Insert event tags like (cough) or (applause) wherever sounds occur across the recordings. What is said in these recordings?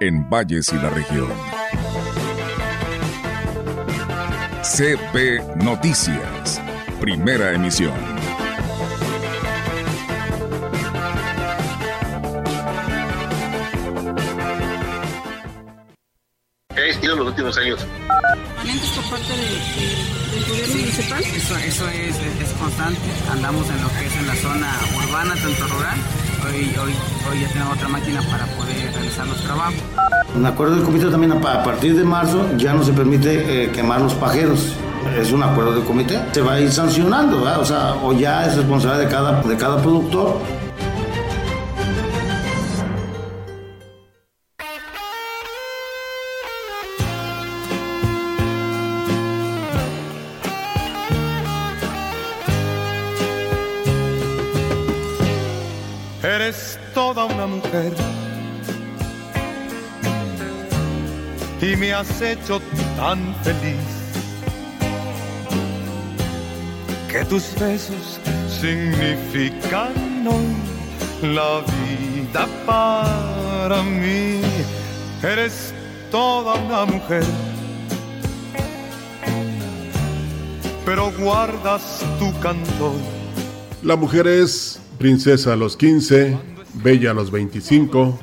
en Valles y la región. CP Noticias, primera emisión. ¿Qué ha existido en los últimos años? por parte de, del gobierno municipal? Eso, eso es, es, constante. Andamos en lo que es en la zona urbana, tanto rural. Hoy, hoy, hoy ya tenemos otra máquina para poder realizar los trabajos. Acuerdo del comité también a partir de marzo ya no se permite eh, quemar los pajeros. Es un acuerdo del comité. Se va a ir sancionando, o sea, o ya es responsabilidad de cada, de cada productor has hecho tan feliz que tus besos significan hoy la vida para mí. Eres toda una mujer, pero guardas tu canto. La mujer es princesa a los 15, bella a los 25,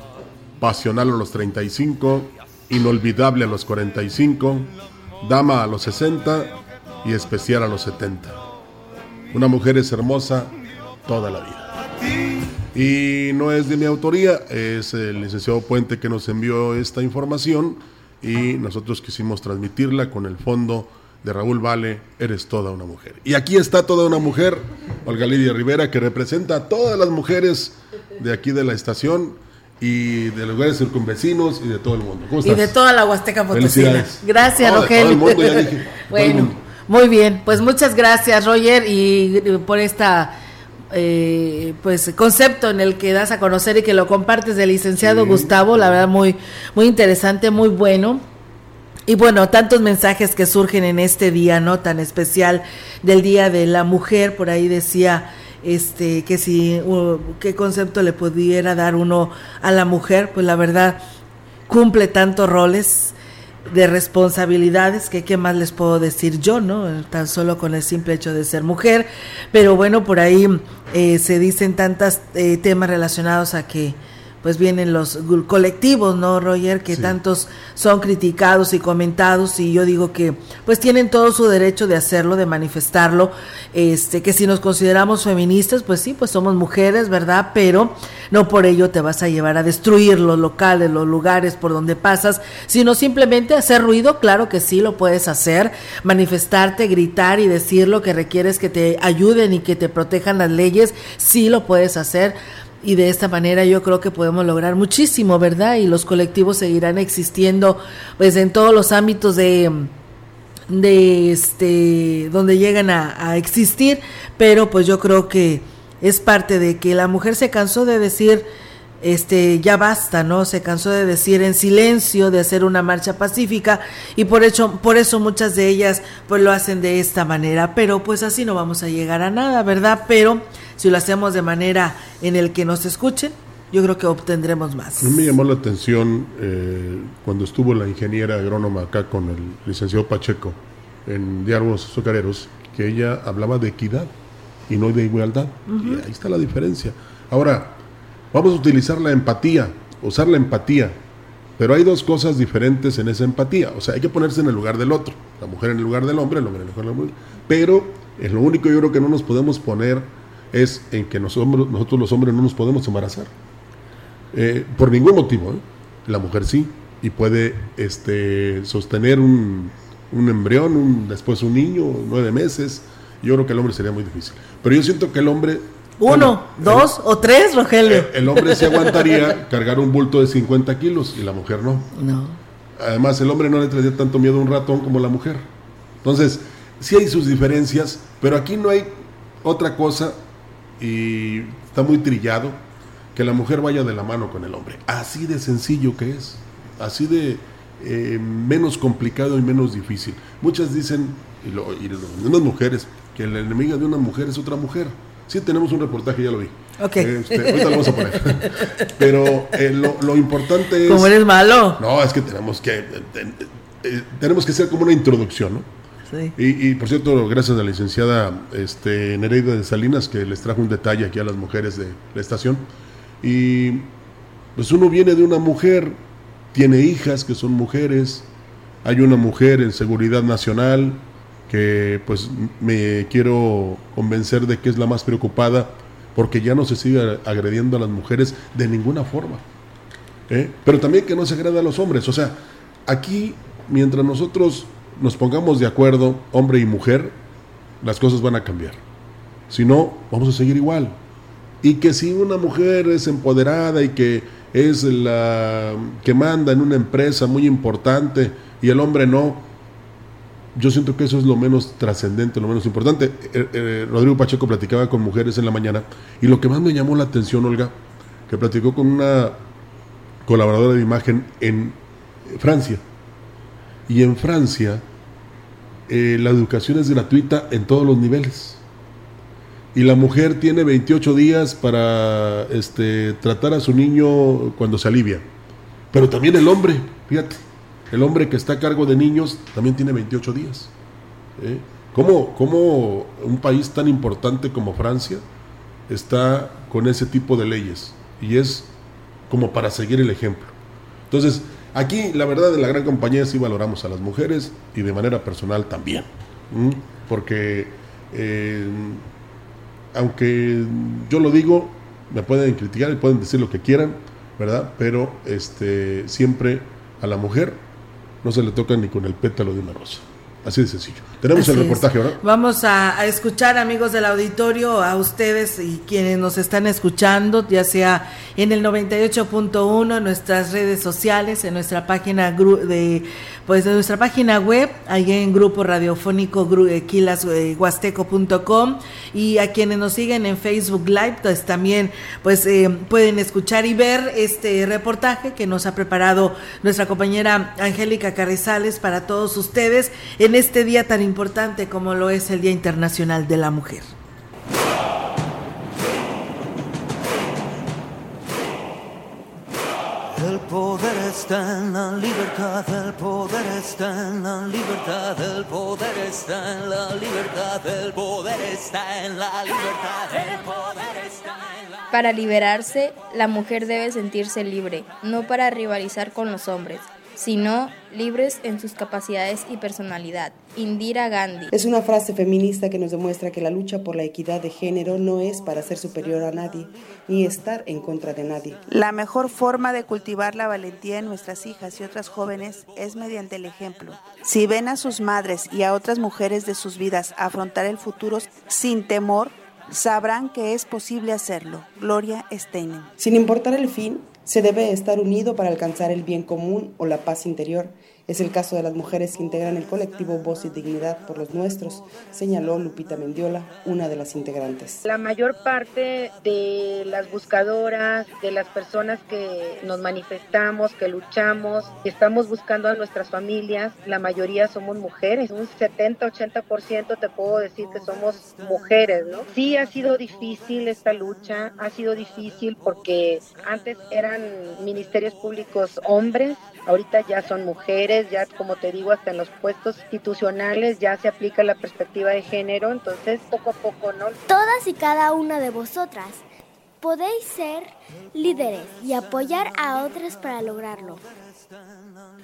pasional a los 35, inolvidable a los 45, dama a los 60 y especial a los 70. Una mujer es hermosa toda la vida. Y no es de mi autoría, es el licenciado Puente que nos envió esta información y nosotros quisimos transmitirla con el fondo de Raúl Vale, Eres toda una mujer. Y aquí está toda una mujer, Olga Lidia Rivera, que representa a todas las mujeres de aquí de la estación y de los lugares circunvecinos y de todo el mundo. ¿Cómo estás? Y de toda la Huasteca Potosina. Gracias, Rogelio. bueno, muy bien. Pues muchas gracias, Roger, y por esta eh, pues concepto en el que das a conocer y que lo compartes del licenciado Gustavo, la verdad muy muy interesante, muy bueno. Y bueno, tantos mensajes que surgen en este día, ¿no? Tan especial del Día de la Mujer, por ahí decía este que si qué concepto le pudiera dar uno a la mujer, pues la verdad cumple tantos roles de responsabilidades que qué más les puedo decir yo, ¿no? Tan solo con el simple hecho de ser mujer, pero bueno, por ahí eh, se dicen tantos eh, temas relacionados a que pues vienen los colectivos, ¿no, Roger? Que tantos son criticados y comentados y yo digo que pues tienen todo su derecho de hacerlo, de manifestarlo, este, que si nos consideramos feministas, pues sí, pues somos mujeres, ¿verdad? Pero no por ello te vas a llevar a destruir los locales, los lugares por donde pasas, sino simplemente hacer ruido, claro que sí lo puedes hacer, manifestarte, gritar y decir lo que requieres que te ayuden y que te protejan las leyes, sí lo puedes hacer y de esta manera yo creo que podemos lograr muchísimo, ¿verdad? Y los colectivos seguirán existiendo pues en todos los ámbitos de de este donde llegan a, a existir, pero pues yo creo que es parte de que la mujer se cansó de decir este ya basta, ¿no? Se cansó de decir en silencio, de hacer una marcha pacífica y por eso por eso muchas de ellas pues lo hacen de esta manera, pero pues así no vamos a llegar a nada, ¿verdad? Pero si lo hacemos de manera en el que nos escuchen, yo creo que obtendremos más. A mí me llamó la atención eh, cuando estuvo la ingeniera agrónoma acá con el licenciado Pacheco en Diálogos Azucareros, que ella hablaba de equidad y no de igualdad. Y ahí está la diferencia. Ahora, Vamos a utilizar la empatía, usar la empatía. Pero hay dos cosas diferentes en esa empatía. O sea, hay que ponerse en el lugar del otro. La mujer en el lugar del hombre, el hombre en el lugar del hombre. Pero es lo único yo creo que no nos podemos poner es en que nosotros, nosotros los hombres no nos podemos embarazar. Eh, por ningún motivo. ¿eh? La mujer sí. Y puede este, sostener un, un embrión, después un niño, nueve meses. Yo creo que el hombre sería muy difícil. Pero yo siento que el hombre Uno, dos o tres, Rogelio. El, hombre se aguantaría (laughs) cargar un bulto de 50 kilos y la mujer no. No. Además, el hombre no le traería tanto miedo a un ratón como la mujer. Entonces, sí hay sus diferencias, pero aquí no hay otra cosa y está muy trillado que la mujer vaya de la mano con el hombre. Así de sencillo que es, así de eh, menos complicado y menos difícil. Muchas dicen, y, lo, y las mujeres, que la enemiga de una mujer es otra mujer. Sí, tenemos un reportaje, ya lo vi. Ok. Este, ahorita lo vamos a poner. (laughs) Pero eh, lo, lo, importante es... ¿Cómo eres malo? No, es que tenemos que... Eh, eh, tenemos que hacer como una introducción, ¿no? Sí. Y, y, por cierto, gracias a la licenciada este, Nereida de Salinas que les trajo un detalle aquí a las mujeres de la estación. Y pues uno viene de una mujer, tiene hijas que son mujeres, hay una mujer en seguridad nacional que pues me quiero convencer de que es la más preocupada porque ya no se sigue agrediendo a las mujeres de ninguna forma. ¿eh? Pero también que no se agreda a los hombres. O sea, aquí, mientras nosotros nos pongamos de acuerdo, hombre y mujer, las cosas van a cambiar. Si no, vamos a seguir igual. Y que si una mujer es empoderada y que es la que manda en una empresa muy importante y el hombre no, yo siento que eso es lo menos trascendente, lo menos importante. Eh, eh, Rodrigo Pacheco platicaba con mujeres en la mañana y lo que más me llamó la atención, Olga, que platicó con una colaboradora de imagen en Francia. Y en Francia eh, la educación es gratuita en todos los niveles. Y la mujer tiene 28 días para este, tratar a su niño cuando se alivia. Pero también el hombre, fíjate el hombre que está a cargo de niños también tiene 28 días. ¿eh? ¿Cómo, ¿Cómo, un país tan importante como Francia está con ese tipo de leyes? Y es como para seguir el ejemplo. Entonces, aquí la verdad de la gran compañía sí valoramos a las mujeres y de manera personal también. Porque eh, aunque yo lo digo, me pueden criticar y pueden decir lo que quieran, ¿verdad? Pero este, siempre a la mujer no se le toca ni con el pétalo de una rosa. Así de sencillo. Tenemos Así el reportaje ahora. Vamos a, a, escuchar, amigos del auditorio, a ustedes y quienes nos están escuchando, ya sea en el 98.1, en nuestras redes sociales, en nuestra página de pues de nuestra página web, ahí en grupo radiofónico quilashuasteco.com y a quienes nos siguen en Facebook Live, pues también pues eh, pueden escuchar y ver este reportaje que nos ha preparado nuestra compañera Angélica Carrizales para todos ustedes en este día tan importante como lo es el Día Internacional de la Mujer. El poder está en la libertad, el poder está en la libertad, el poder está en la libertad, el poder está en la libertad, el poder está en la Para liberarse, la mujer debe sentirse libre, no para rivalizar con los hombres, sino libres en sus capacidades y personalidad. Indira Gandhi. Es una frase feminista que nos demuestra que la lucha por la equidad de género no es para ser superior a nadie, ni estar en contra de nadie. La mejor forma de cultivar la valentía en nuestras hijas y otras jóvenes es mediante el ejemplo. Si ven a sus madres y a otras mujeres de sus vidas afrontar el futuro sin temor, sabrán que es posible hacerlo. Gloria Steinem. Sin importar el fin, se debe estar unido para alcanzar el bien común o la paz interior. Es el caso de las mujeres que integran el colectivo Voz y Dignidad por los Nuestros, señaló Lupita Mendiola, una de las integrantes. La mayor parte de las buscadoras, de las personas que nos manifestamos, que luchamos, que estamos buscando a nuestras familias, la mayoría somos mujeres. Un 70-80% te puedo decir que somos mujeres, ¿no? Sí ha sido difícil esta lucha, ha sido difícil porque antes eran ministerios públicos hombres, ahorita ya son mujeres ya como te digo, hasta en los puestos institucionales ya se aplica la perspectiva de género, entonces poco a poco, ¿no? Todas y cada una de vosotras podéis ser líderes y apoyar a otras para lograrlo.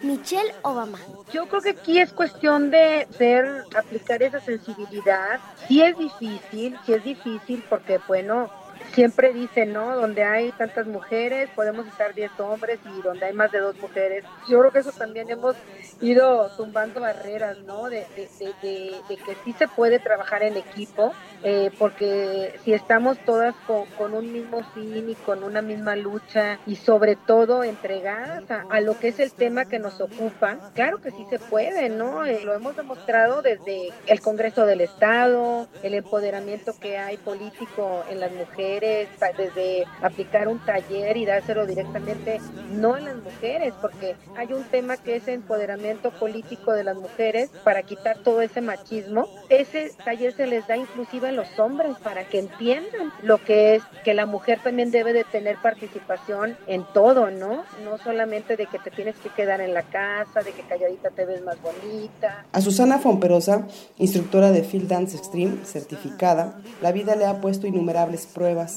Michelle Obama. Yo creo que aquí es cuestión de ser, aplicar esa sensibilidad. Sí es difícil, sí es difícil porque, bueno, siempre dicen, ¿no? Donde hay tantas mujeres, podemos estar 10 hombres y donde hay más de dos mujeres. Yo creo que eso también hemos ido tumbando barreras, ¿no? De, que sí se puede trabajar en equipo, eh, porque si estamos todas con, un mismo fin y con una misma lucha y sobre todo entregadas a, lo que es el tema que nos ocupa, claro que sí se puede, ¿no? Eh, lo hemos demostrado desde el Congreso del Estado, el empoderamiento que hay político en las mujeres, desde aplicar un taller y dárselo directamente, no a las mujeres, porque hay un tema que es empoderamiento político de las mujeres para quitar todo ese machismo. Ese taller se les da inclusive a los hombres para que entiendan lo que es que la mujer también debe de tener participación en todo, ¿no? No solamente de que te tienes que quedar en la casa, de que calladita te ves más bonita. A Susana Fomperosa, instructora de Field Dance Extreme, certificada, la vida le ha puesto innumerables pruebas,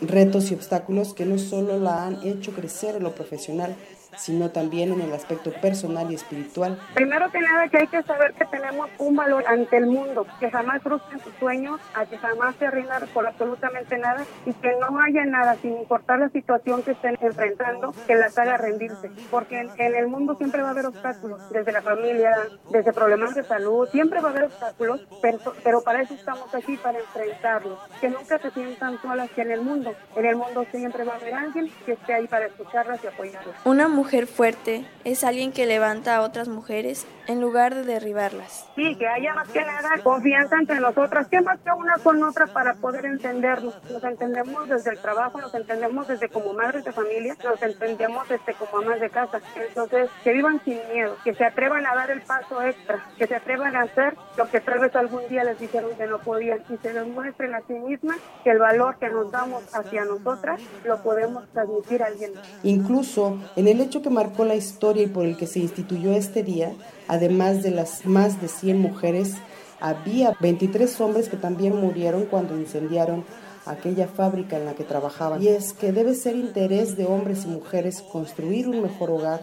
retos y obstáculos que no solo la han hecho crecer en lo profesional, sino también en el aspecto personal y espiritual. Primero que nada que hay que saber que tenemos un valor ante el mundo, que jamás frustren sus sueños, a que jamás se rindan por absolutamente nada y que no haya nada, sin importar la situación que estén enfrentando, que las haga rendirse. Porque en, el mundo siempre va a haber obstáculos, desde la familia, desde problemas de salud, siempre va a haber obstáculos, pero, pero para eso estamos aquí, para enfrentarlos. Que nunca se sientan solas que en el mundo. En el mundo siempre va a haber alguien que esté ahí para escucharlas y apoyarlas. Una mujer fuerte es alguien que levanta a otras mujeres en lugar de derribarlas. Sí, que haya más que nada confianza entre nosotras, que más que una con otra para poder entendernos. Nos entendemos desde el trabajo, nos entendemos desde como madres de familia, nos entendemos desde como amas de casa. Entonces, que vivan sin miedo, que se atrevan a dar el paso extra, que se atrevan a hacer lo que tal vez algún día les dijeron que no podían y se demuestren a sí mismas que el valor que nos damos hacia nosotras lo podemos transmitir a alguien. Incluso en el hecho que marcó la historia y por el que se instituyó este día, además de las más de 100 mujeres, había 23 hombres que también murieron cuando incendiaron aquella fábrica en la que trabajaban. Y es que debe ser interés de hombres y mujeres construir un mejor hogar,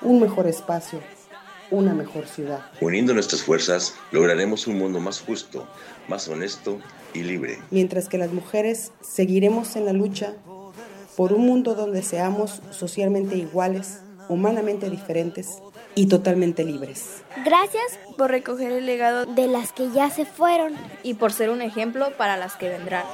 un mejor espacio, una mejor ciudad. Uniendo nuestras fuerzas, lograremos un mundo más justo, más honesto y libre. Mientras que las mujeres seguiremos en la lucha por un mundo donde seamos socialmente iguales, humanamente diferentes y totalmente libres. Gracias por recoger el legado de las que ya se fueron y por ser un ejemplo para las que vendrán.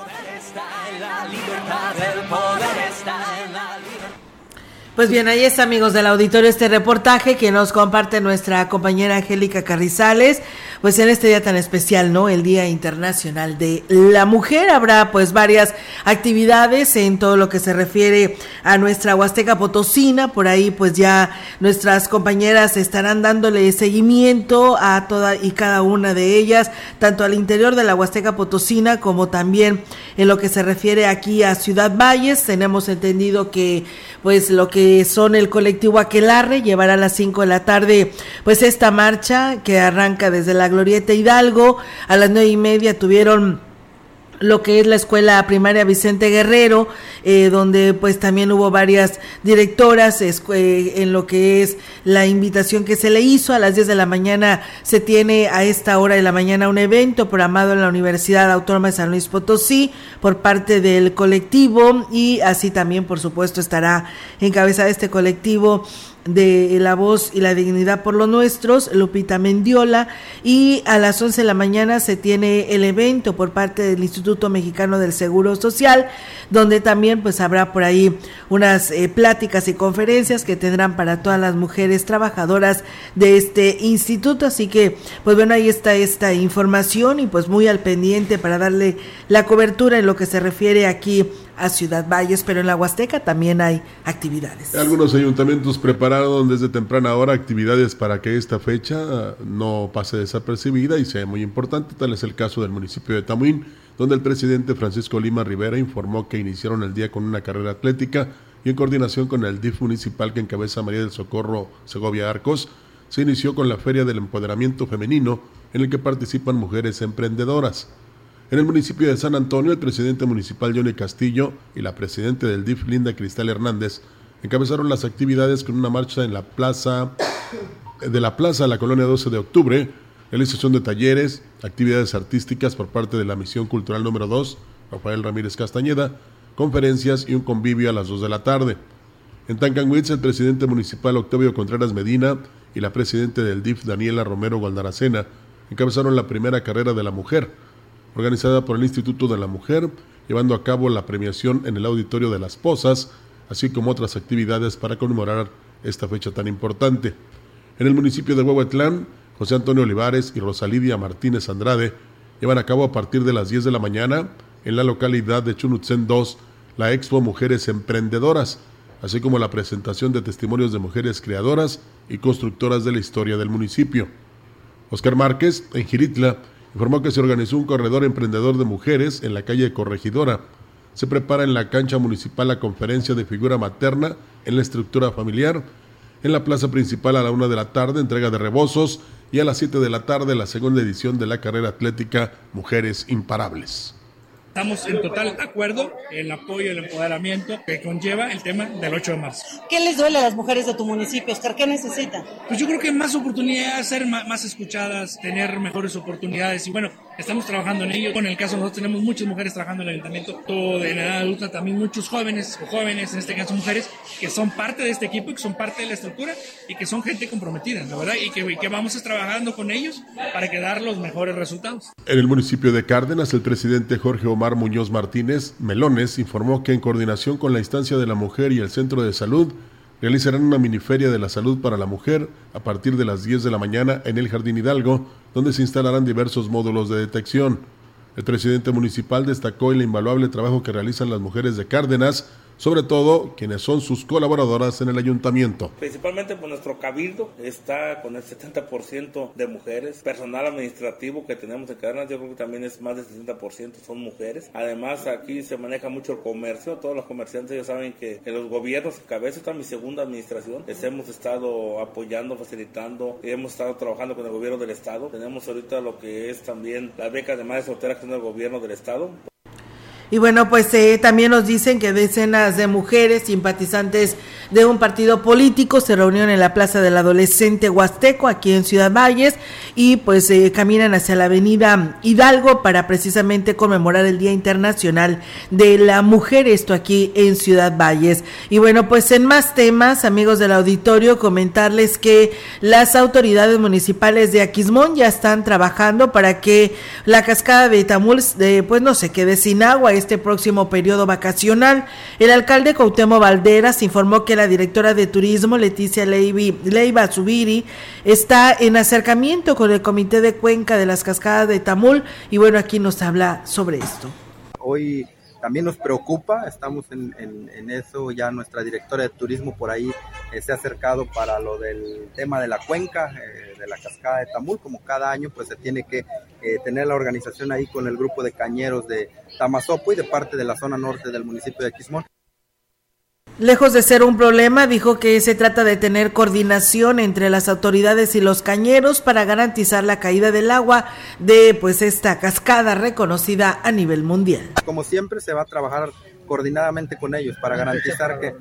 Pues bien, ahí está, amigos del auditorio, este reportaje que nos comparte nuestra compañera Angélica Carrizales, pues en este día tan especial, ¿no? El Día Internacional de la Mujer. Habrá pues varias actividades en todo lo que se refiere a nuestra Huasteca Potosina. Por ahí pues ya nuestras compañeras estarán dándole seguimiento a toda y cada una de ellas, tanto al interior de la Huasteca Potosina como también en lo que se refiere aquí a Ciudad Valles. Tenemos entendido que pues lo que son el colectivo Aquelarre llevará a las 5 de la tarde pues esta marcha que arranca desde la Glorieta Hidalgo. A las nueve y media tuvieron lo que es la escuela primaria Vicente Guerrero, eh, donde pues también hubo varias directoras eh, en lo que es la invitación que se le hizo. A las 10 de la mañana se tiene a esta hora de la mañana un evento programado en la Universidad Autónoma de San Luis Potosí por parte del colectivo y así también por supuesto estará encabezada este colectivo de La Voz y la Dignidad por los Nuestros, Lupita Mendiola, y a las 11 de la mañana se tiene el evento por parte del Instituto Mexicano del Seguro Social, donde también pues habrá por ahí unas eh, pláticas y conferencias que tendrán para todas las mujeres trabajadoras de este instituto, así que pues bueno, ahí está esta información y pues muy al pendiente para darle la cobertura en lo que se refiere aquí a Ciudad Valles, pero en la Huasteca también hay actividades. Algunos ayuntamientos prepararon desde temprana hora actividades para que esta fecha no pase desapercibida y sea muy importante. Tal es el caso del municipio de Tamuín, donde el presidente Francisco Lima Rivera informó que iniciaron el día con una carrera atlética y en coordinación con el DIF municipal que encabeza María del Socorro Segovia Arcos, se inició con la Feria del Empoderamiento Femenino en el que participan mujeres emprendedoras. En el municipio de San Antonio, el presidente municipal Johnny Castillo y la presidenta del DIF Linda Cristal Hernández encabezaron las actividades con una marcha en la plaza de la plaza de la colonia 12 de octubre, realización de talleres, actividades artísticas por parte de la misión cultural número 2, Rafael Ramírez Castañeda, conferencias y un convivio a las 2 de la tarde. En Tancanwitz, el presidente municipal Octavio Contreras Medina y la presidenta del DIF Daniela Romero Gualdaracena encabezaron la primera carrera de la mujer, organizada por el Instituto de la Mujer, llevando a cabo la premiación en el Auditorio de las Posas, así como otras actividades para conmemorar esta fecha tan importante. En el municipio de Huehuetlán, José Antonio Olivares y Rosalidia Martínez Andrade llevan a cabo a partir de las 10 de la mañana en la localidad de Chunutzen 2 la Expo Mujeres Emprendedoras, así como la presentación de testimonios de mujeres creadoras y constructoras de la historia del municipio. Oscar Márquez, en Giritla, informó que se organizó un corredor emprendedor de mujeres en la calle Corregidora. Se prepara en la cancha municipal la conferencia de figura materna en la estructura familiar. En la plaza principal a la una de la tarde, entrega de rebozos y a las siete de la tarde la segunda edición de la carrera atlética Mujeres Imparables. Estamos en total acuerdo en el apoyo y el empoderamiento que conlleva el tema del 8 de marzo. ¿Qué les duele a las mujeres de tu municipio, Oscar? ¿Qué necesitan? Pues yo creo que más oportunidades, ser más, escuchadas, tener mejores oportunidades y bueno, estamos trabajando en ello. En el caso nosotros tenemos muchas mujeres trabajando en el ayuntamiento, todo de edad adulta, también muchos jóvenes jóvenes, en este caso mujeres, que son parte de este equipo y que son parte de la estructura y que son gente comprometida, la verdad, y que, vamos a trabajando con ellos para que dar los mejores resultados. En el municipio de Cárdenas, el presidente Jorge Omar Muñoz Martínez Melones informó que en coordinación con la instancia de la mujer y el centro de salud realizarán una miniferia de la salud para la mujer a partir de las 10 de la mañana en el Jardín Hidalgo, donde se instalarán diversos módulos de detección. El presidente municipal destacó el invaluable trabajo que realizan las mujeres de Cárdenas sobre todo quienes son sus colaboradoras en el ayuntamiento. Principalmente por nuestro cabildo está con el 70% de mujeres, personal administrativo que tenemos en Cadenas, yo creo que también es más del 60% son mujeres. Además aquí se maneja mucho el comercio, todos los comerciantes ya saben que en los gobiernos, cabeza está mi segunda administración, les hemos estado apoyando, facilitando, y hemos estado trabajando con el gobierno del estado. Tenemos ahorita lo que es también la beca de madres solteras que es el gobierno del estado. Y bueno, pues eh, también nos dicen que decenas de mujeres simpatizantes de un partido político se reunieron en la Plaza del Adolescente Huasteco, aquí en Ciudad Valles, y pues eh, caminan hacia la avenida Hidalgo para precisamente conmemorar el Día Internacional de la Mujer, esto aquí en Ciudad Valles. Y bueno, pues en más temas, amigos del auditorio, comentarles que las autoridades municipales de Aquismón ya están trabajando para que la cascada de Tamul, eh, pues no se quede sin agua este próximo periodo vacacional. El alcalde Cautemo Valderas informó que la directora de turismo, Leticia Leiva Zubiri, está en acercamiento con el Comité de Cuenca de las Cascadas de Tamul y bueno, aquí nos habla sobre esto. Hoy también nos preocupa, estamos en, eso, ya nuestra directora de turismo por ahí eh, se ha acercado para lo del tema de la cuenca, eh, de la cascada de Tamul, como cada año pues se tiene que eh, tener la organización ahí con el grupo de cañeros de Tamazopo y de parte de la zona norte del municipio de Quismón. Lejos de ser un problema, dijo que se trata de tener coordinación entre las autoridades y los cañeros para garantizar la caída del agua de pues esta cascada reconocida a nivel mundial. Como siempre se va a trabajar coordinadamente con ellos para garantizar que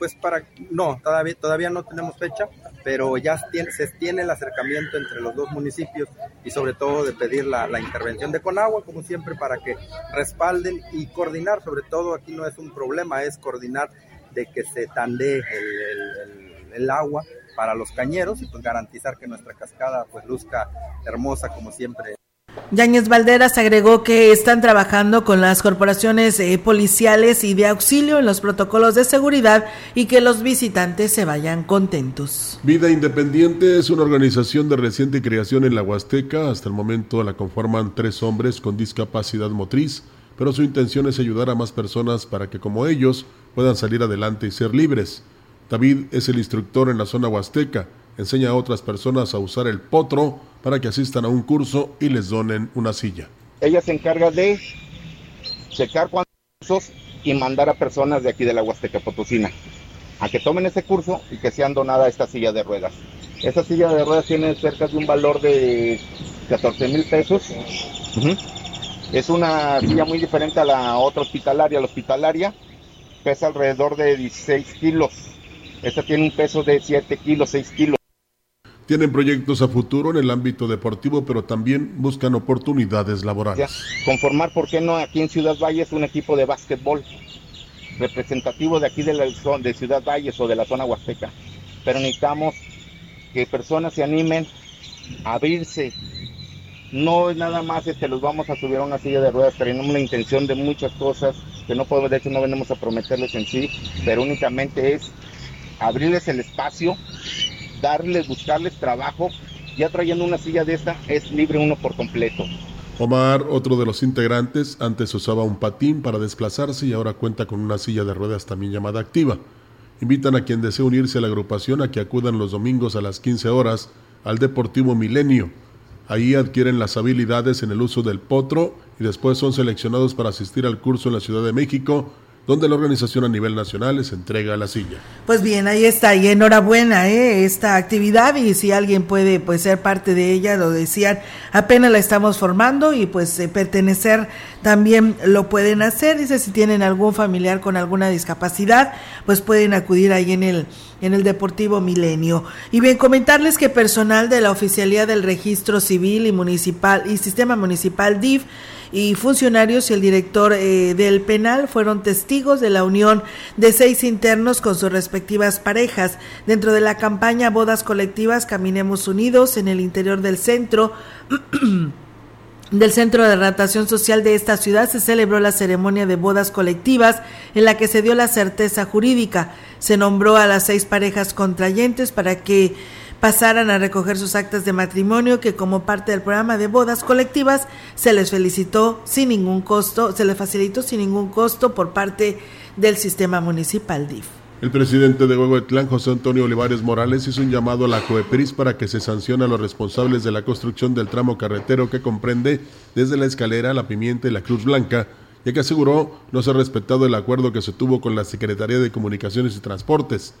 pues para no, todavía todavía no tenemos fecha, pero ya se tiene el acercamiento entre los dos municipios y sobre todo de pedir la, intervención de Conagua como siempre para que respalden y coordinar, sobre todo aquí no es un problema, es coordinar de que se tande el, agua para los cañeros y pues garantizar que nuestra cascada pues luzca hermosa como siempre. Yáñez Valderas agregó que están trabajando con las corporaciones eh, policiales y de auxilio en los protocolos de seguridad y que los visitantes se vayan contentos. Vida Independiente es una organización de reciente creación en la Huasteca. Hasta el momento la conforman tres hombres con discapacidad motriz pero su intención es ayudar a más personas para que como ellos puedan salir adelante y ser libres. David es el instructor en la zona huasteca, enseña a otras personas a usar el potro para que asistan a un curso y les donen una silla. Ella se encarga de checar cursos y mandar a personas de aquí de la Huasteca Potosina a que tomen ese curso y que sean donadas esta silla de ruedas. Esta silla de ruedas tiene cerca de un valor de 14 mil pesos. Es una silla muy diferente a la otra hospitalaria. La hospitalaria pesa alrededor de 16 kilos. Esta tiene un peso de 7 kilos, 6 kilos. Tienen proyectos a futuro en el ámbito deportivo, pero también buscan oportunidades laborales. Conformar, ¿por qué no? Aquí en Ciudad Valles un equipo de básquetbol representativo de aquí de, Ciudad Valles o de la zona huasteca, pero necesitamos que personas se animen a abrirse. No es nada más este, los vamos a subir a una silla de ruedas, tenemos la intención de muchas cosas que no podemos, de hecho no venimos a prometerles en sí, pero únicamente es abrirles el espacio, darles, buscarles trabajo. Ya trayendo una silla de esta es libre uno por completo. Omar, otro de los integrantes, antes usaba un patín para desplazarse y ahora cuenta con una silla de ruedas también llamada activa. Invitan a quien desee unirse a la agrupación a que acudan los domingos a las 15 horas al Deportivo Milenio. Ahí adquieren las habilidades en el uso del potro y después son seleccionados para asistir al curso en la Ciudad de México donde la organización a nivel nacional les entrega la silla. Pues bien, ahí está, y enhorabuena ¿eh? esta actividad, y si alguien puede pues ser parte de ella, lo decían, apenas la estamos formando y pues eh, pertenecer también lo pueden hacer, dice si tienen algún familiar con alguna discapacidad, pues pueden acudir ahí en el en el Deportivo Milenio. Y bien, comentarles que personal de la Oficialía del Registro Civil y Municipal y Sistema Municipal DIF y funcionarios y el director eh, del penal fueron testigos de la unión de seis internos con sus respectivas parejas dentro de la campaña Bodas Colectivas Caminemos Unidos en el interior del centro. (clears throat) del Centro de Ratación Social de esta ciudad se celebró la ceremonia de bodas colectivas en la que se dio la certeza jurídica. Se nombró a las seis parejas contrayentes para que pasaran a recoger sus actas de matrimonio que como parte del programa de bodas colectivas se les felicitó sin ningún costo, se les facilitó sin ningún costo por parte del sistema municipal DIF. El presidente de Huehuetlán, José Antonio Olivares Morales, hizo un llamado a la COEPRIS para que se sancione a los responsables de la construcción del tramo carretero que comprende desde la escalera, la pimienta y la Cruz Blanca, ya que aseguró no se ha respetado el acuerdo que se tuvo con la Secretaría de Comunicaciones y Transportes.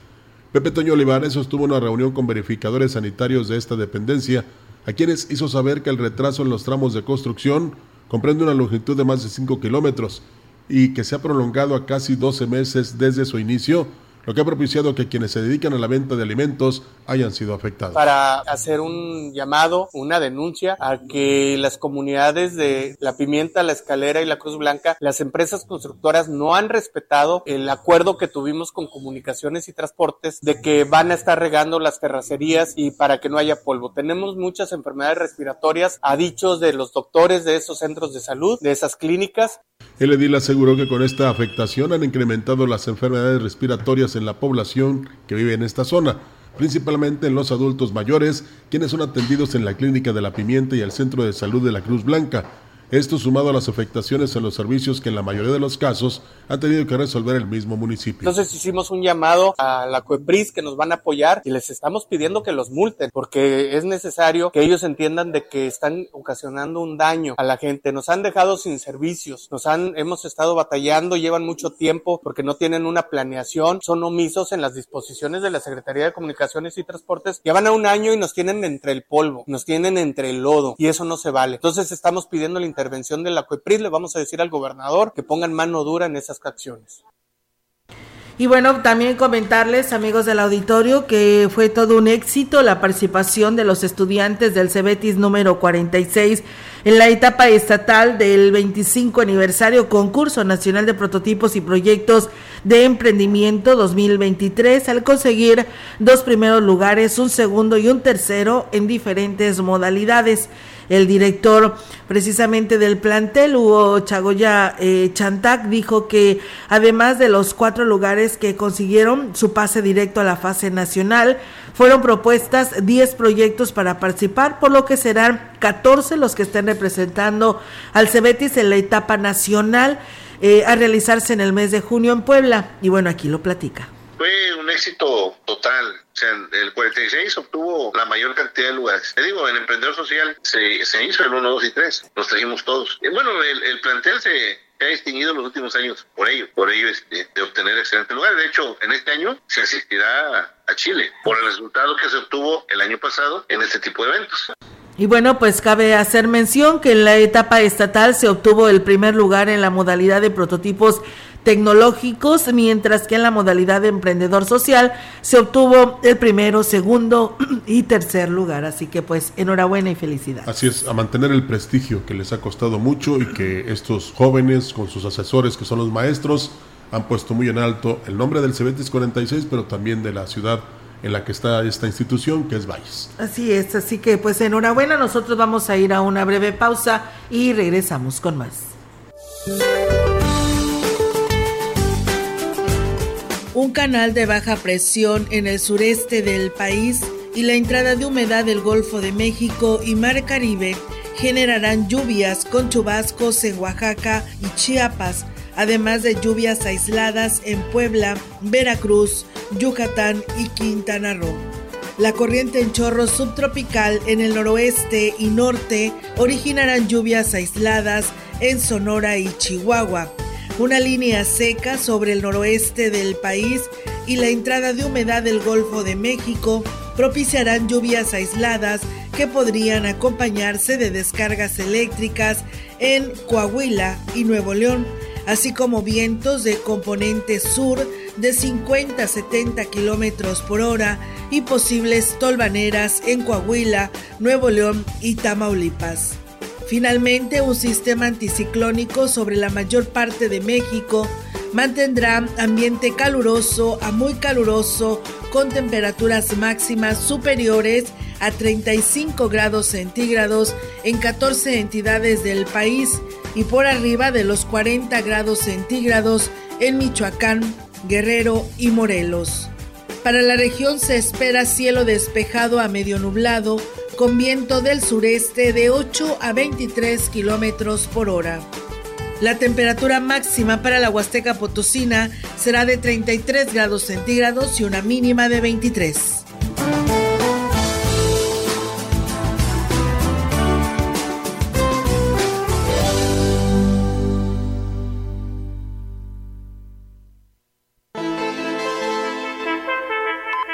Pepe Toño Olivares sostuvo una reunión con verificadores sanitarios de esta dependencia, a quienes hizo saber que el retraso en los tramos de construcción comprende una longitud de más de 5 kilómetros y que se ha prolongado a casi 12 meses desde su inicio, lo que ha propiciado que quienes se dedican a la venta de alimentos hayan sido afectados. Para hacer un llamado, una denuncia a que las comunidades de La Pimienta, La Escalera y La Cruz Blanca, las empresas constructoras no han respetado el acuerdo que tuvimos con comunicaciones y transportes de que van a estar regando las terracerías y para que no haya polvo. Tenemos muchas enfermedades respiratorias a dichos de los doctores de esos centros de salud, de esas clínicas. El edil aseguró que con esta afectación han incrementado las enfermedades respiratorias en la población que vive en esta zona principalmente en los adultos mayores, quienes son atendidos en la Clínica de la Pimienta y el Centro de Salud de la Cruz Blanca. Esto sumado a las afectaciones en los servicios que en la mayoría de los casos han tenido que resolver el mismo municipio. Entonces hicimos un llamado a la COEPRIS que nos van a apoyar y les estamos pidiendo que los multen porque es necesario que ellos entiendan de que están ocasionando un daño a la gente. Nos han dejado sin servicios, nos han, hemos estado batallando, llevan mucho tiempo porque no tienen una planeación, son omisos en las disposiciones de la Secretaría de Comunicaciones y Transportes. Llevan a un año y nos tienen entre el polvo, nos tienen entre el lodo y eso no se vale. Entonces estamos pidiendo la intervención de la COEPRIS, le vamos a decir al gobernador que pongan mano dura en esas acciones. Y bueno, también comentarles, amigos del auditorio, que fue todo un éxito la participación de los estudiantes del CEBETIS número 46 en la etapa estatal del 25 aniversario Concurso Nacional de Prototipos y Proyectos de Emprendimiento 2023 al conseguir dos primeros lugares, un segundo y un tercero en diferentes modalidades el director precisamente del plantel, Hugo Chagoya eh, Chantac, dijo que además de los cuatro lugares que consiguieron su pase directo a la fase nacional, fueron propuestas 10 proyectos para participar, por lo que serán 14 los que estén representando al Cebetis en la etapa nacional eh, a realizarse en el mes de junio en Puebla. Y bueno, aquí lo platica. Fue un éxito total. O sea, el 46 obtuvo la mayor cantidad de lugares. Te digo, en Emprendedor Social se, se hizo el 1, 2 y 3. Nos trajimos todos. Bueno, el, el plantel se, ha distinguido los últimos años por ello, por ello este, de obtener excelentes lugares. De hecho, en este año se asistirá a Chile por el resultado que se obtuvo el año pasado en este tipo de eventos. Y bueno, pues cabe hacer mención que en la etapa estatal se obtuvo el primer lugar en la modalidad de prototipos tecnológicos, mientras que en la modalidad de emprendedor social se obtuvo el primero, segundo (clears throat) y tercer lugar. Así que pues enhorabuena y felicidad. Así es, a mantener el prestigio que les ha costado mucho y que (clears throat) estos jóvenes con sus asesores que son los maestros han puesto muy en alto el nombre del Cebetis 46, pero también de la ciudad en la que está esta institución, que es Valles. Así es, así que pues enhorabuena, nosotros vamos a ir a una breve pausa y regresamos con más. Un canal de baja presión en el sureste del país y la entrada de humedad del Golfo de México y Mar Caribe generarán lluvias con chubascos en Oaxaca y Chiapas, además de lluvias aisladas en Puebla, Veracruz, Yucatán y Quintana Roo. La corriente en chorro subtropical en el noroeste y norte originarán lluvias aisladas en Sonora y Chihuahua. Una línea seca sobre el noroeste del país y la entrada de humedad del Golfo de México propiciarán lluvias aisladas que podrían acompañarse de descargas eléctricas en Coahuila y Nuevo León, así como vientos de componente sur de 50 a 70 kilómetros por hora y posibles tolvaneras en Coahuila, Nuevo León y Tamaulipas. Finalmente, un sistema anticiclónico sobre la mayor parte de México mantendrá ambiente caluroso a muy caluroso con temperaturas máximas superiores a 35 grados centígrados en 14 entidades del país y por arriba de los 40 grados centígrados en Michoacán, Guerrero y Morelos. Para la región se espera cielo despejado a medio nublado con viento del sureste de 8 a 23 kilómetros por hora. La temperatura máxima para la Huasteca Potosina será de 33 grados centígrados y una mínima de 23.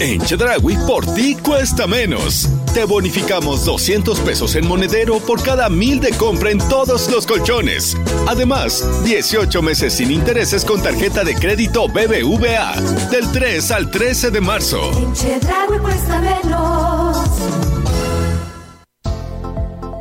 En Chedragui, por ti cuesta menos. Te bonificamos 200 pesos en monedero por cada mil de compra en todos los colchones. Además, 18 meses sin intereses con tarjeta de crédito BBVA. Del 3 al 13 de marzo. En Chedragui cuesta menos.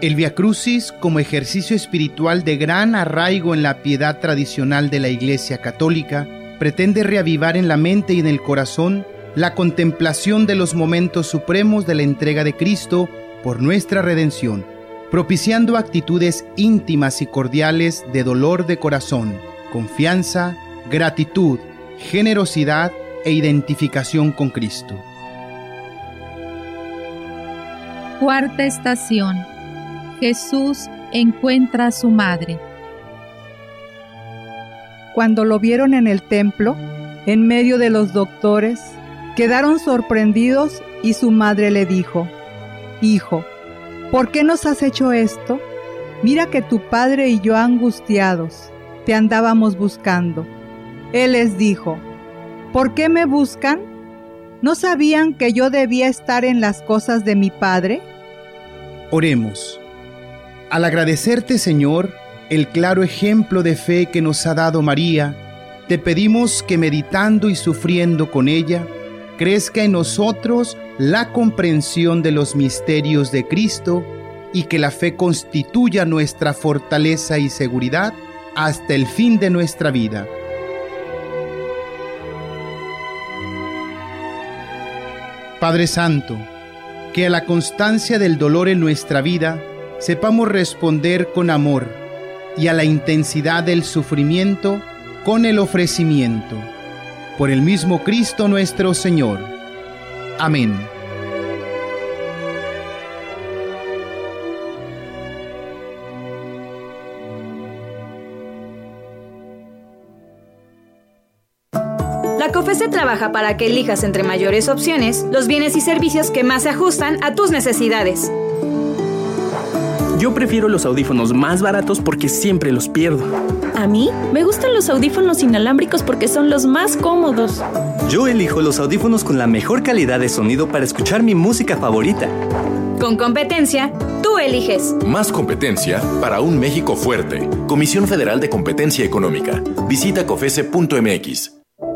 El Via Crucis, como ejercicio espiritual de gran arraigo en la piedad tradicional de la Iglesia Católica, pretende reavivar en la mente y en el corazón la contemplación de los momentos supremos de la entrega de Cristo por nuestra redención, propiciando actitudes íntimas y cordiales de dolor de corazón, confianza, gratitud, generosidad e identificación con Cristo. Cuarta estación Jesús encuentra a su madre. Cuando lo vieron en el templo, en medio de los doctores, quedaron sorprendidos y su madre le dijo, Hijo, ¿por qué nos has hecho esto? Mira que tu padre y yo angustiados te andábamos buscando. Él les dijo, ¿por qué me buscan? ¿No sabían que yo debía estar en las cosas de mi padre? Oremos. Al agradecerte, Señor, el claro ejemplo de fe que nos ha dado María, te pedimos que meditando y sufriendo con ella, crezca en nosotros la comprensión de los misterios de Cristo y que la fe constituya nuestra fortaleza y seguridad hasta el fin de nuestra vida. Padre Santo, que a la constancia del dolor en nuestra vida sepamos responder con amor y a la intensidad del sufrimiento con el ofrecimiento. Por el mismo Cristo nuestro Señor. Amén. La COFESE trabaja para que elijas entre mayores opciones los bienes y servicios que más se ajustan a tus necesidades. Yo prefiero los audífonos más baratos porque siempre los pierdo. A mí me gustan los audífonos inalámbricos porque son los más cómodos. Yo elijo los audífonos con la mejor calidad de sonido para escuchar mi música favorita. Con competencia, tú eliges. Más competencia para un México fuerte. Comisión Federal de Competencia Económica. Visita cofese.mx.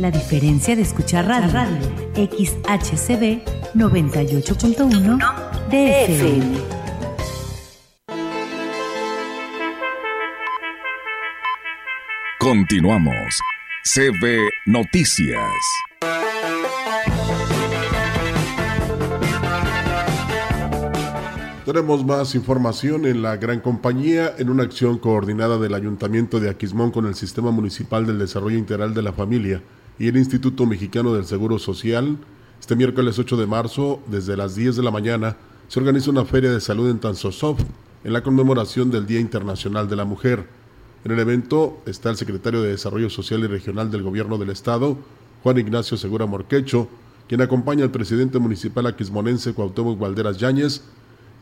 La diferencia de escuchar radio, radio XHCB 98.1 DFM. Continuamos. CB Noticias. Tenemos más información en la gran compañía en una acción coordinada del Ayuntamiento de Aquismón con el Sistema Municipal del Desarrollo Integral de la Familia y el Instituto Mexicano del Seguro Social. Este miércoles 8 de marzo, desde las 10 de la mañana, se organiza una feria de salud en Tanzosov en la conmemoración del Día Internacional de la Mujer. En el evento está el secretario de Desarrollo Social y Regional del Gobierno del Estado, Juan Ignacio Segura Morquecho, quien acompaña al presidente municipal aquismonense Cuauhtémoc Valderas Yáñez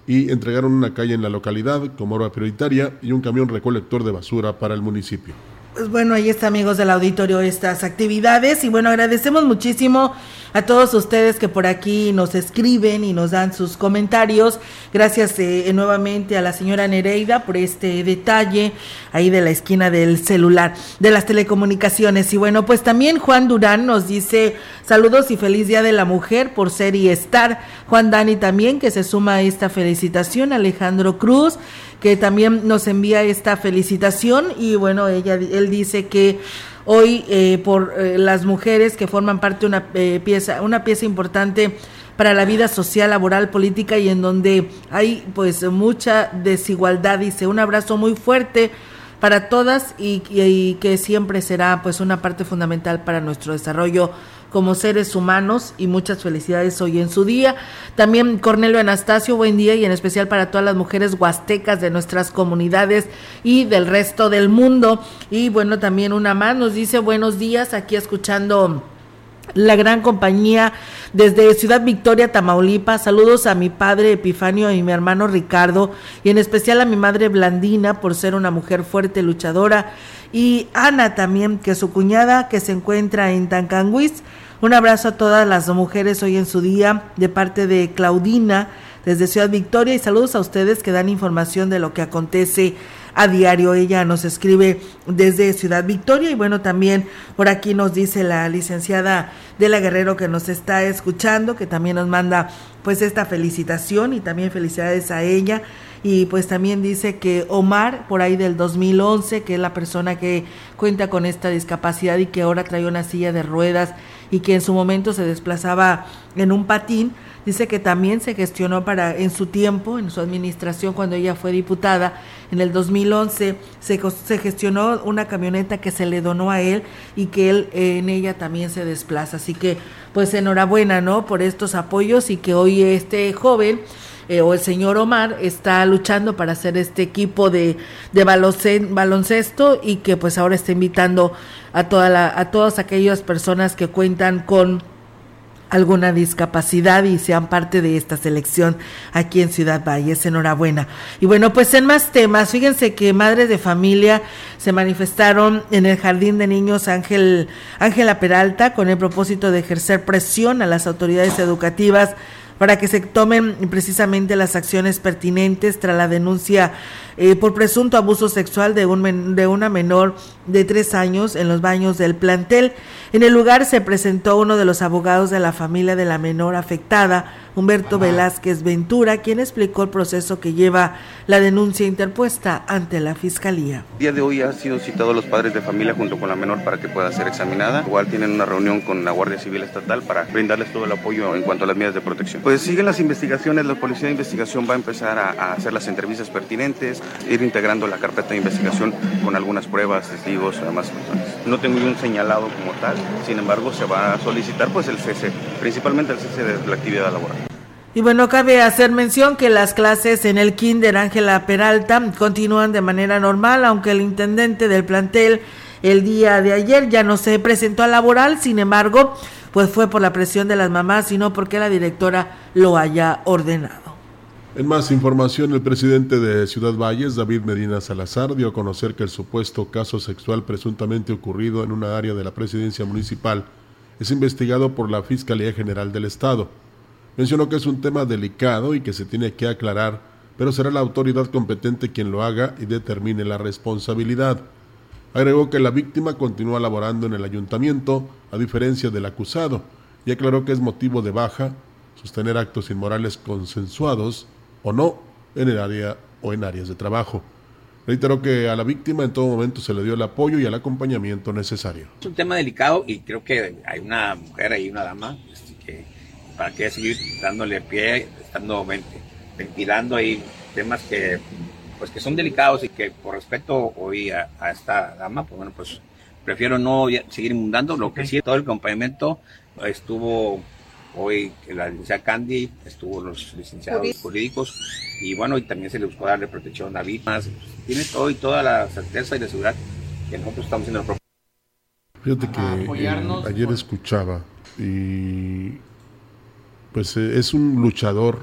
y entregaron una calle en la localidad como obra prioritaria y un camión recolector de basura para el municipio. Pues bueno, ahí está amigos del auditorio estas actividades y bueno, agradecemos muchísimo a todos ustedes que por aquí nos escriben y nos dan sus comentarios. Gracias eh, nuevamente a la señora Nereida por este detalle ahí de la esquina del celular, de las telecomunicaciones. Y bueno, pues también Juan Durán nos dice saludos y feliz Día de la Mujer por ser y estar. Juan Dani también que se suma a esta felicitación. Alejandro Cruz que también nos envía esta felicitación y bueno, ella, él dice que hoy eh, por eh, las mujeres que forman parte de una eh, pieza, una pieza importante para la vida social, laboral, política y en donde hay pues mucha desigualdad. Dice un abrazo muy fuerte para todas y, y que siempre será pues una parte fundamental para nuestro desarrollo como seres humanos y muchas felicidades hoy en su día. También Cornelio Anastasio, buen día y en especial para todas las mujeres huastecas de nuestras comunidades y del resto del mundo. Y bueno, también una más nos dice buenos días aquí escuchando la gran compañía desde Ciudad Victoria, Tamaulipas. Saludos a mi padre Epifanio y mi hermano Ricardo y en especial a mi madre Blandina por ser una mujer fuerte, luchadora. Y Ana también, que su cuñada que se encuentra en Tancanguis. Un abrazo a todas las mujeres hoy en su día de parte de Claudina desde Ciudad Victoria y saludos a ustedes que dan información de lo que acontece a diario. Ella nos escribe desde Ciudad Victoria y bueno, también por aquí nos dice la licenciada de la Guerrero que nos está escuchando, que también nos manda pues esta felicitación y también felicidades a ella. Y pues también dice que Omar, por ahí del 2011, que es la persona que cuenta con esta discapacidad y que ahora trae una silla de ruedas y que en su momento se desplazaba en un patín, Dice que también se gestionó para, en su tiempo, en su administración, cuando ella fue diputada, en el 2011, se, se gestionó una camioneta que se le donó a él y que él en ella también se desplaza. Así que, pues enhorabuena, ¿no? Por estos apoyos y que hoy este joven eh, o el señor Omar está luchando para hacer este equipo de, de baloncesto y que pues ahora está invitando a, toda la, a todas aquellas personas que cuentan con alguna discapacidad y sean parte de esta selección aquí en Ciudad Valles. Enhorabuena. Y bueno, pues en más temas, fíjense que madres de familia se manifestaron en el Jardín de Niños Ángel Ángela Peralta con el propósito de ejercer presión a las autoridades educativas para que se tomen precisamente las acciones pertinentes tras la denuncia eh, por presunto abuso sexual de, un de una menor de tres años en los baños del plantel. En el lugar se presentó uno de los abogados de la familia de la menor afectada, Humberto Velázquez Ventura, quien explicó el proceso que lleva la denuncia interpuesta ante la Fiscalía. El día de hoy han sido citados los padres de familia junto con la menor para que pueda ser examinada. Igual tienen una reunión con la Guardia Civil Estatal para brindarles todo el apoyo en cuanto a las medidas de protección. Pues siguen las investigaciones, la Policía de Investigación va a empezar a, hacer las entrevistas pertinentes, ir integrando la carpeta de investigación con algunas pruebas, testigos, además No tengo un señalado como tal, sin embargo se va a solicitar pues el cese, principalmente el cese de la actividad laboral. Y bueno, cabe hacer mención que las clases en el Kinder Ángela Peralta continúan de manera normal, aunque el intendente del plantel el día de ayer ya no se presentó a laboral, sin embargo, pues fue por la presión de las mamás, sino porque la directora lo haya ordenado. En más información, el presidente de Ciudad Valles, David Medina Salazar, dio a conocer que el supuesto caso sexual presuntamente ocurrido en una área de la presidencia municipal es investigado por la Fiscalía General del Estado. Mencionó que es un tema delicado y que se tiene que aclarar, pero será la autoridad competente quien lo haga y determine la responsabilidad. Agregó que la víctima continúa laborando en el ayuntamiento, a diferencia del acusado, y aclaró que es motivo de baja sostener actos inmorales consensuados o no en el área o en áreas de trabajo. Reiteró que a la víctima en todo momento se le dio el apoyo y el acompañamiento necesario. Es un tema delicado y creo que hay una mujer ahí, una dama, este, que para qué seguir dándole pie, estando ventilando ahí temas que pues que son delicados y que por respeto hoy a, esta dama, pues bueno, pues prefiero no seguir inundando, lo que sí, todo el acompañamiento estuvo hoy la licenciada Candy, estuvo los licenciados jurídicos y bueno, y también se le buscó darle protección a víctimas, tiene todo y toda la certeza y la seguridad que nosotros estamos haciendo. Fíjate que eh, ayer escuchaba y pues eh, es un luchador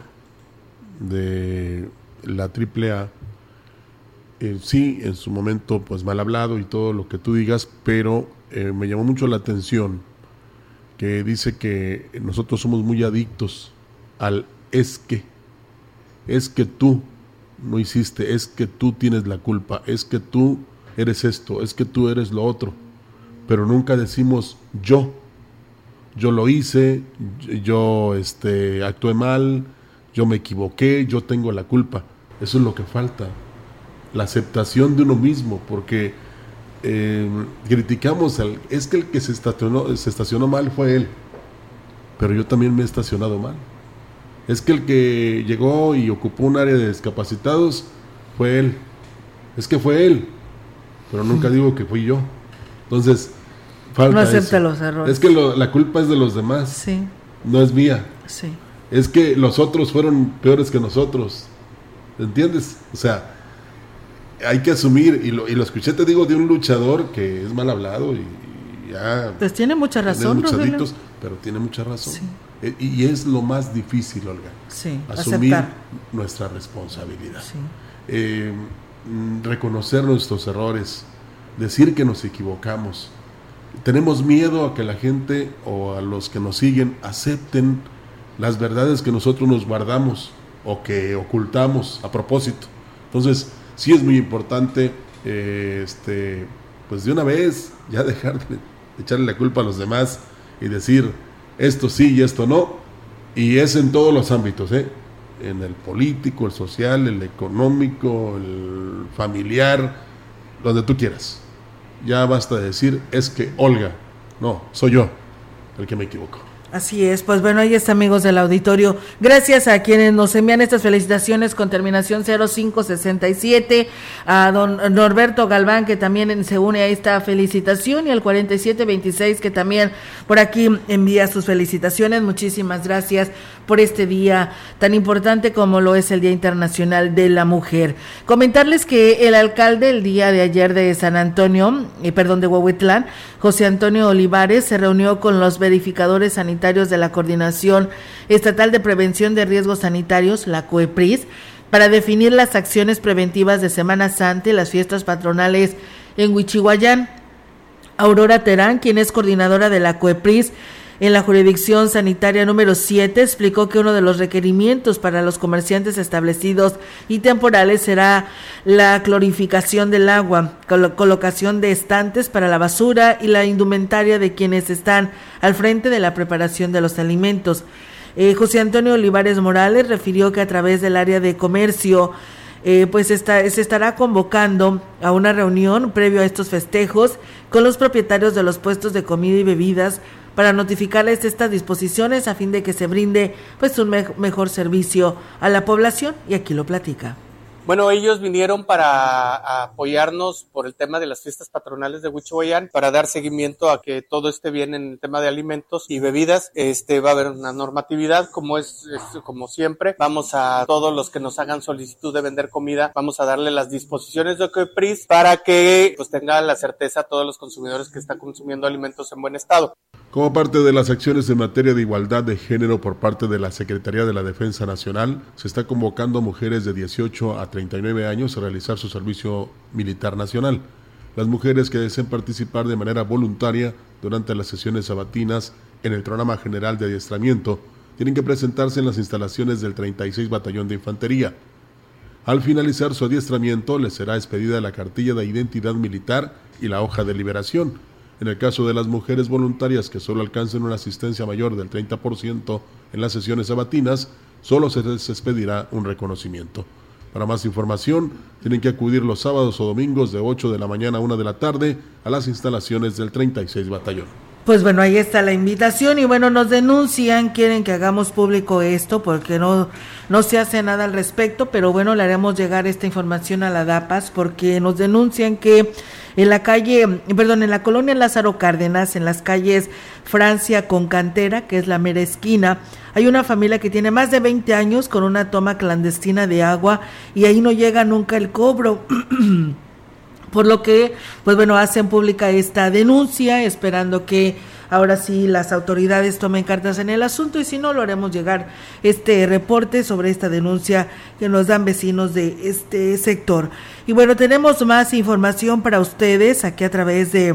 de la AAA. Eh, sí, en su momento, pues mal hablado y todo lo que tú digas, pero eh, me llamó mucho la atención que dice que nosotros somos muy adictos al es que, es que tú no hiciste, es que tú tienes la culpa, es que tú eres esto, es que tú eres lo otro, pero nunca decimos yo yo lo hice, yo este, actué mal, yo me equivoqué, yo tengo la culpa. Eso es lo que falta, la aceptación de uno mismo, porque eh, criticamos, al, es que el que se estacionó, se estacionó mal fue él, pero yo también me he estacionado mal. Es que el que llegó y ocupó un área de discapacitados fue él. Es que fue él, pero nunca digo que fui yo. Entonces, no acepta los errores. Es que la culpa es de los demás. Sí. No es mía. Sí. Es que los otros fueron peores que nosotros. ¿Entiendes? O sea, hay que asumir, y lo, y lo escuché, te digo, de un luchador que es mal hablado y, ya. Pues tiene mucha razón, pero tiene mucha razón. Sí. E, y es lo más difícil, Olga. Sí, asumir nuestra responsabilidad. Sí. Eh, mm, reconocer nuestros errores, decir que nos equivocamos tenemos miedo a que la gente o a los que nos siguen acepten las verdades que nosotros nos guardamos o que ocultamos a propósito. Entonces, sí es muy importante, eh, este, pues de una vez ya (laughs) dejar de echarle la culpa a los demás y decir esto sí y esto no. Y es en todos los ámbitos, ¿eh? en el político, el social, el económico, el familiar, donde tú quieras ya basta de decir es que Olga, no, soy yo el que me equivoco. Así es, pues bueno, ahí está amigos del auditorio. Gracias a quienes nos envían estas felicitaciones con terminación 0567, a don Norberto Galván que también se une a esta felicitación y al 4726 que también por aquí envía sus felicitaciones. Muchísimas gracias por este día tan importante como lo es el Día Internacional de la Mujer. Comentarles que el alcalde el día de ayer de San Antonio, eh, perdón, de Huehuetlán, José Antonio Olivares, se reunió con los verificadores sanitarios de la Coordinación Estatal de Prevención de Riesgos Sanitarios, la COEPRIS, para definir las acciones preventivas de Semana Santa y las fiestas patronales en Huichihuayán. Aurora Terán, quien es coordinadora de la COEPRIS, en la jurisdicción sanitaria número 7 explicó que uno de los requerimientos para los comerciantes establecidos y temporales será la clorificación del agua, colocación de estantes para la basura y la indumentaria de quienes están al frente de la preparación de los alimentos. Eh, José Antonio Olivares Morales refirió que a través del área de comercio eh, pues está, se estará convocando a una reunión previo a estos festejos con los propietarios de los puestos de comida y bebidas para notificarles estas disposiciones a fin de que se brinde pues un mejor servicio a la población y aquí lo platica. Bueno, ellos vinieron para apoyarnos por el tema de las fiestas patronales de Huichihuayán, para dar seguimiento a que todo esté bien en el tema de alimentos y bebidas. Este va a haber una normatividad, como es, como siempre. Vamos a todos los que nos hagan solicitud de vender comida, vamos a darle las disposiciones de COEPRIS para que pues tengan la certeza a todos los consumidores que están consumiendo alimentos en buen estado. Como parte de las acciones en materia de igualdad de género por parte de la Secretaría de la Defensa Nacional, se está convocando mujeres de 18 a 39 años a realizar su servicio militar nacional. Las mujeres que deseen participar de manera voluntaria durante las sesiones sabatinas en el programa general de adiestramiento tienen que presentarse en las instalaciones del 36 Batallón de Infantería. Al finalizar su adiestramiento les será expedida la cartilla de identidad militar y la hoja de liberación en el caso de las mujeres voluntarias que solo alcancen una asistencia mayor del 30% en las sesiones sabatinas, solo se les expedirá un reconocimiento. Para más información, tienen que acudir los sábados o domingos de 8 de la mañana a 1 de la tarde a las instalaciones del 36 Batallón. Pues bueno, ahí está la invitación y bueno, nos denuncian, quieren que hagamos público esto porque no, no se hace nada al respecto, pero bueno, le haremos llegar esta información a la DAPAS porque nos denuncian que en la calle, perdón, en la colonia Lázaro Cárdenas, en las calles Francia con Cantera, que es la mera esquina, hay una familia que tiene más de 20 años con una toma clandestina de agua y ahí no llega nunca el cobro. (clears throat) Por lo que, pues bueno, hacen pública esta denuncia, esperando que ahora sí las autoridades tomen cartas en el asunto y si no lo haremos llegar este reporte sobre esta denuncia que nos dan vecinos de este sector. Y bueno, tenemos más información para ustedes aquí a través de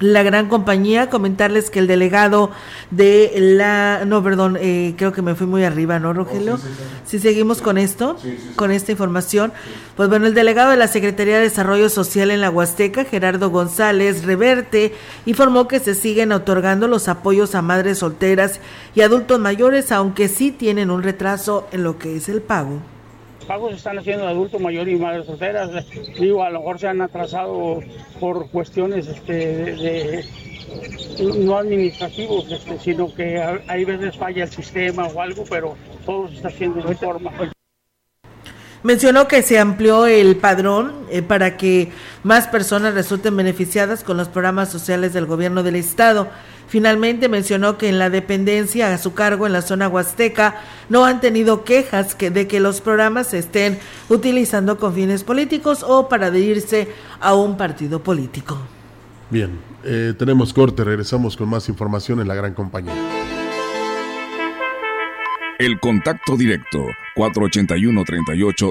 la gran compañía. Comentarles que el delegado de la, no, perdón, eh, creo que me fui muy arriba, ¿no, Rogelio? si seguimos con esto, con esta información. Pues bueno, el delegado de la Secretaría de Desarrollo Social en la Huasteca, Gerardo González Reverte, informó que se siguen otorgando los apoyos a madres solteras y adultos mayores, aunque sí tienen un retraso en lo que es el pago pagos están haciendo de adulto mayor y madres solteras. Digo, a lo mejor se han atrasado por cuestiones este, de, no administrativos, este, sino que hay veces falla el sistema o algo, pero todo se está haciendo de forma. Mencionó que se amplió el padrón eh, para que más personas resulten beneficiadas con los programas sociales del gobierno del estado. Finalmente mencionó que en la dependencia a su cargo en la zona huasteca no han tenido quejas que de que los programas se estén utilizando con fines políticos o para adherirse a un partido político. Bien, eh, tenemos corte, regresamos con más información en la gran compañía. El contacto directo 481 38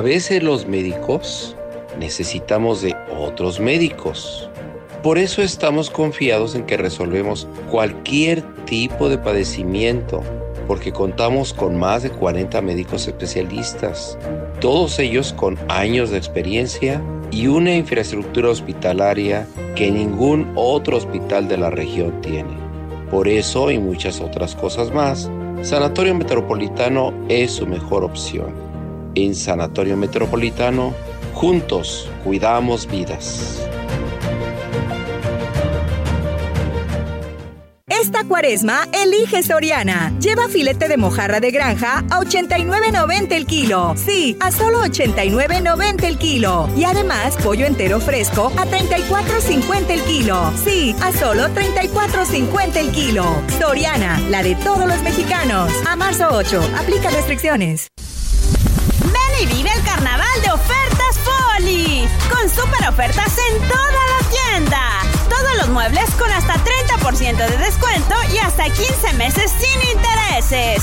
A veces los médicos necesitamos de otros médicos. Por eso estamos confiados en que resolvemos cualquier tipo de padecimiento, porque contamos con más de 40 médicos especialistas, todos ellos con años de experiencia y una infraestructura hospitalaria que ningún otro hospital de la región tiene. Por eso y muchas otras cosas más, Sanatorio Metropolitano es su mejor opción. En Sanatorio Metropolitano, juntos cuidamos vidas. Esta cuaresma, elige Soriana. Lleva filete de mojarra de granja a 89.90 el kilo. Sí, a solo 89.90 el kilo. Y además, pollo entero fresco a 34.50 el kilo. Sí, a solo 34.50 el kilo. Soriana, la de todos los mexicanos. A marzo 8, aplica restricciones. Y vive el carnaval de ofertas Poli. Con super ofertas en toda la tienda. Todos los muebles con hasta 30% de descuento y hasta 15 meses sin intereses.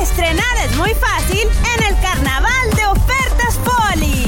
Estrenar es muy fácil en el carnaval de ofertas Poli.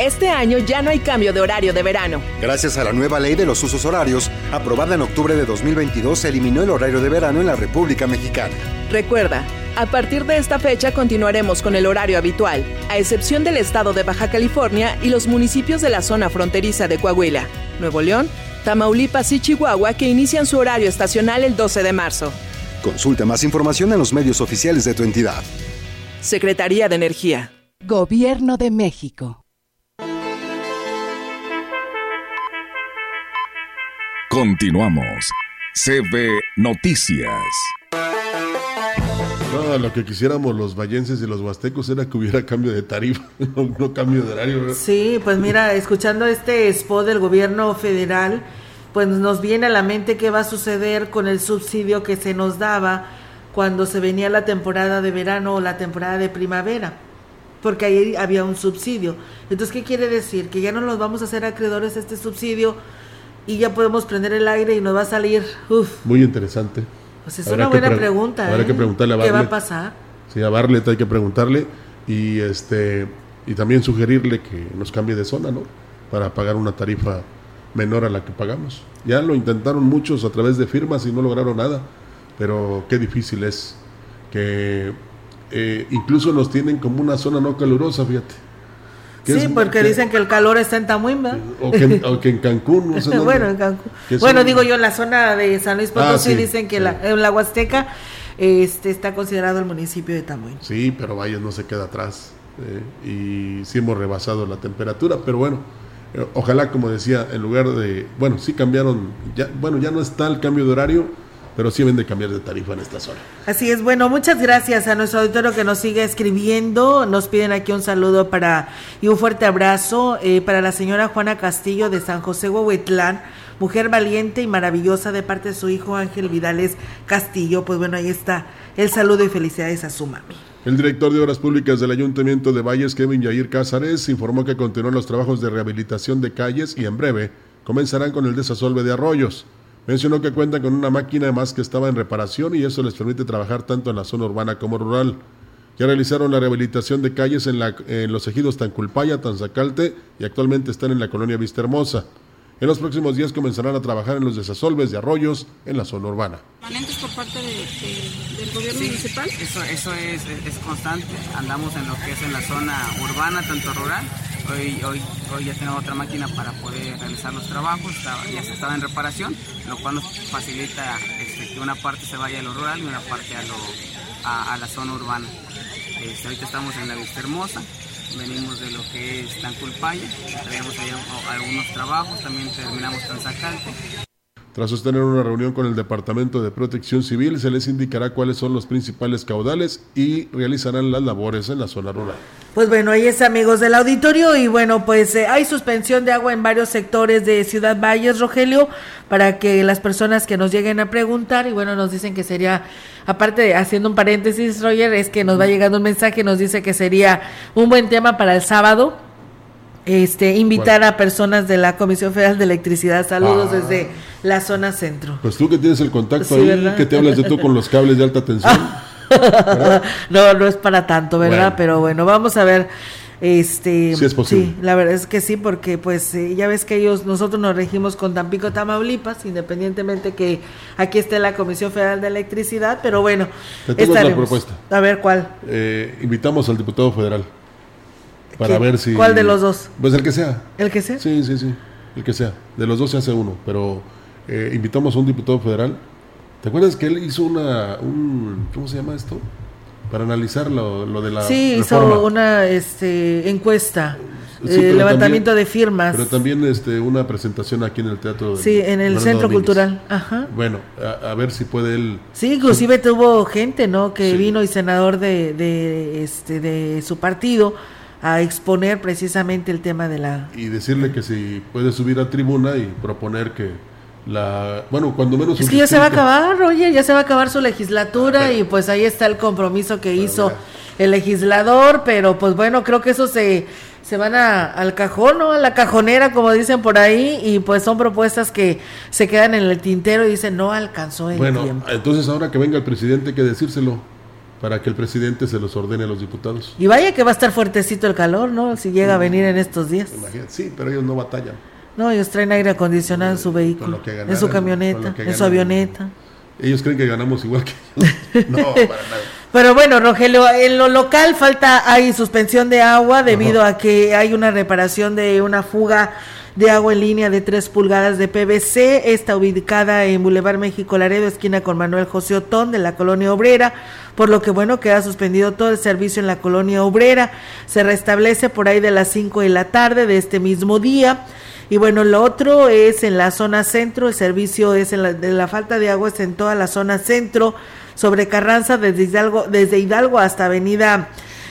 Este año ya no hay cambio de horario de verano. Gracias a la nueva ley de los usos horarios, aprobada en octubre de 2022, se eliminó el horario de verano en la República Mexicana. Recuerda, a partir de esta fecha continuaremos con el horario habitual, a excepción del estado de Baja California y los municipios de la zona fronteriza de Coahuila, Nuevo León, Tamaulipas y Chihuahua que inician su horario estacional el 12 de marzo. Consulta más información en los medios oficiales de tu entidad. Secretaría de Energía. Gobierno de México. Continuamos. CB Noticias. No, lo que quisiéramos los vallenses y los huastecos era que hubiera cambio de tarifa, (laughs) no, cambio de horario. Sí, pues mira, escuchando este spot del gobierno federal, pues nos viene a la mente qué va a suceder con el subsidio que se nos daba cuando se venía la temporada de verano o la temporada de primavera, porque ahí había un subsidio. Entonces, ¿qué quiere decir? Que ya no nos vamos a hacer acreedores a este subsidio y ya podemos prender el aire y nos va a salir. Uf. Muy interesante. Pues es una buena pregunta. Habrá que ¿eh? preguntarle a ¿Qué va a pasar? Sí, a Barlet hay que preguntarle y este y también sugerirle que nos cambie de zona, ¿no? Para pagar una tarifa menor a la que pagamos. Ya lo intentaron muchos a través de firmas y no lograron nada, pero qué difícil es que eh, incluso nos tienen como una zona no calurosa, fíjate. Sí, porque dicen que el calor está en. O que, o que en Cancún. No (laughs) sé bueno, en Cancún. Bueno, digo yo, en la zona de San Luis Potosí Ah, sí, dicen que sí. la, en la Huasteca este, está considerado el municipio de Tamuín. Sí, pero vaya, no se queda atrás. eh, y sí hemos rebasado la temperatura, pero bueno, eh, ojalá, como decía, en lugar de. Bueno, sí cambiaron. Ya, bueno, ya no está el cambio de horario, pero sí deben de cambiar de tarifa en esta zona. Así es, bueno, muchas gracias a nuestro auditorio que nos sigue escribiendo. Nos piden aquí un saludo para y un fuerte abrazo eh, para la señora Juana Castillo de San José Huehuetlán, mujer valiente y maravillosa de parte de su hijo Ángel Vidales Castillo. Pues bueno, ahí está el saludo y felicidades a su mami. El director de Obras Públicas del Ayuntamiento de Valles, Kevin Yair Cázares, informó que continúan los trabajos de rehabilitación de calles y en breve comenzarán con el desasolve de arroyos. Mencionó que cuentan con una máquina más que estaba en reparación y eso les permite trabajar tanto en la zona urbana como rural. Ya realizaron la rehabilitación de calles en, la- en los ejidos Tanculpaya, Tanzacalte y actualmente están en la colonia Vista Hermosa. En los próximos días comenzarán a trabajar en los desasolves de arroyos en la zona urbana. permanentes por parte de- de- del gobierno Sí, municipal? Eso, eso es, es, es constante. Andamos en lo que es en la zona urbana, tanto rural. Hoy, hoy, hoy ya tenemos otra máquina para poder realizar los trabajos. Estaba- ya se estaba en reparación, lo cual nos facilita este, que una parte se vaya a lo rural y una parte a, lo, a, a la zona urbana. Este, ahorita estamos en la Vista Hermosa. Venimos de lo que es Tanculpaya, traemos ahí algunos trabajos, también terminamos Tanzacalte. Tras sostener una reunión con el Departamento de Protección Civil, se les indicará cuáles son los principales caudales y realizarán las labores en la zona rural. Pues bueno, ahí es amigos del auditorio y bueno, pues eh, hay suspensión de agua en varios sectores de Ciudad Valles, Rogelio, para que las personas que nos lleguen a preguntar y bueno, nos dicen que sería, aparte de haciendo un paréntesis, Roger, es que nos va llegando un mensaje, nos dice que sería un buen tema para el sábado, este invitar a personas de la Comisión Federal de Electricidad. Saludos ah. desde la zona centro. Pues tú que tienes el contacto ahí, que te hablas de tú con los cables de alta tensión. (laughs) no, no es para tanto, ¿verdad? Pero bueno, vamos a ver. Este, sí, es posible. Sí, la verdad es que sí, porque pues eh, ya ves que ellos, nosotros nos regimos con Tampico, Tamaulipas, independientemente que aquí esté la Comisión Federal de Electricidad, pero bueno. Te la propuesta. A ver, ¿cuál? Eh, invitamos al diputado federal para ver si... ¿Cuál de los dos? Pues el que sea. ¿El que sea? Sí, sí, sí, el que sea. De los dos se hace uno, pero eh, invitamos a un diputado federal. ¿Te acuerdas que él hizo una... Un, ¿Cómo se llama esto? Para analizar lo, lo de la... Sí, hizo una este, encuesta. Eh, levantamiento de firmas. Pero también este, una presentación aquí en el teatro. Sí, en el Centro Cultural. Ajá. Bueno, a, ver si puede él. Sí, inclusive tuvo gente, ¿no? Que vino y senador de, de, este, de su partido a exponer precisamente el tema de la... Y decirle que si puede subir a tribuna y proponer que la... Bueno, cuando menos... Es que ya se va a acabar, oye, ya se va a acabar su legislatura y pues ahí está el compromiso que hizo el legislador, pero pues bueno, creo que eso se, se van a, al cajón, ¿no? A la cajonera, como dicen por ahí, y pues son propuestas que se quedan en el tintero y dicen no alcanzó el bueno, entonces ahora que venga el presidente hay que decírselo para que el presidente se los ordene a los diputados. Y vaya que va a estar fuertecito el calor, ¿no? Si llega a mm. venir en estos días. sí, pero ellos no batallan. No, ellos traen aire acondicionado en su vehículo, en su camioneta, en su avioneta. Ellos creen que ganamos igual que (laughs) ellos. No, para nada. Pero bueno, Rogelio, en lo local falta, hay suspensión de agua debido a que hay una reparación de una fuga de agua en línea de 3 pulgadas de PVC. Está ubicada en Boulevard México Laredo, esquina con Manuel José Otón de la Colonia Obrera. Por lo que bueno, queda suspendido todo el servicio en la Colonia Obrera. Se restablece por ahí de las 5 de la tarde de este mismo día. Y bueno, lo otro es en la zona centro, el servicio es en la, de la falta de agua es en toda la zona centro, sobre Carranza, desde Hidalgo, desde Hidalgo hasta Avenida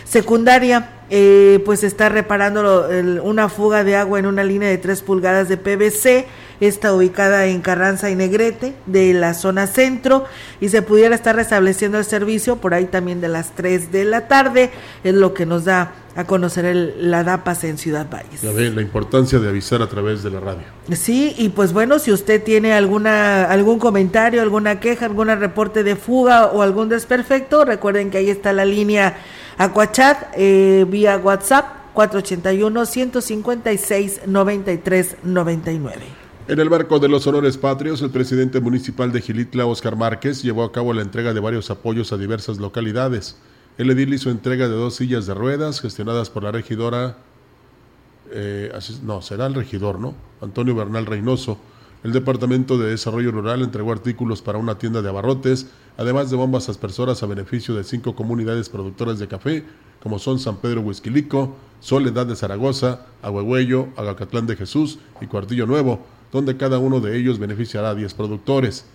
Secundaria eh, pues está reparando una fuga de agua en una línea de 3 pulgadas de PVC. Está ubicada en Carranza y Negrete, de la zona centro, y se pudiera estar restableciendo el servicio por ahí también de las 3 de la tarde. Es lo que nos da a conocer el, la DAPAS en Ciudad Valles. Ya ve la importancia de avisar a través de la radio. Sí, y pues bueno, si usted tiene alguna algún comentario, alguna queja, algún reporte de fuga o algún desperfecto, recuerden que ahí está la línea Aquachat eh, vía WhatsApp 481-156-9399. En el marco de los honores patrios, el presidente municipal de Gilitla, Oscar Márquez, llevó a cabo la entrega de varios apoyos a diversas localidades. El edil hizo entrega de dos sillas de ruedas gestionadas por la regidora, eh, no, será el regidor, ¿no? Antonio Bernal Reynoso. El Departamento de Desarrollo Rural entregó artículos para una tienda de abarrotes, además de bombas aspersoras a beneficio de cinco comunidades productoras de café, como son San Pedro Huizquilico, Soledad de Zaragoza, Agüegüello, Agacatlán de Jesús y Cuartillo Nuevo, donde cada uno de ellos beneficiará a 10 productores.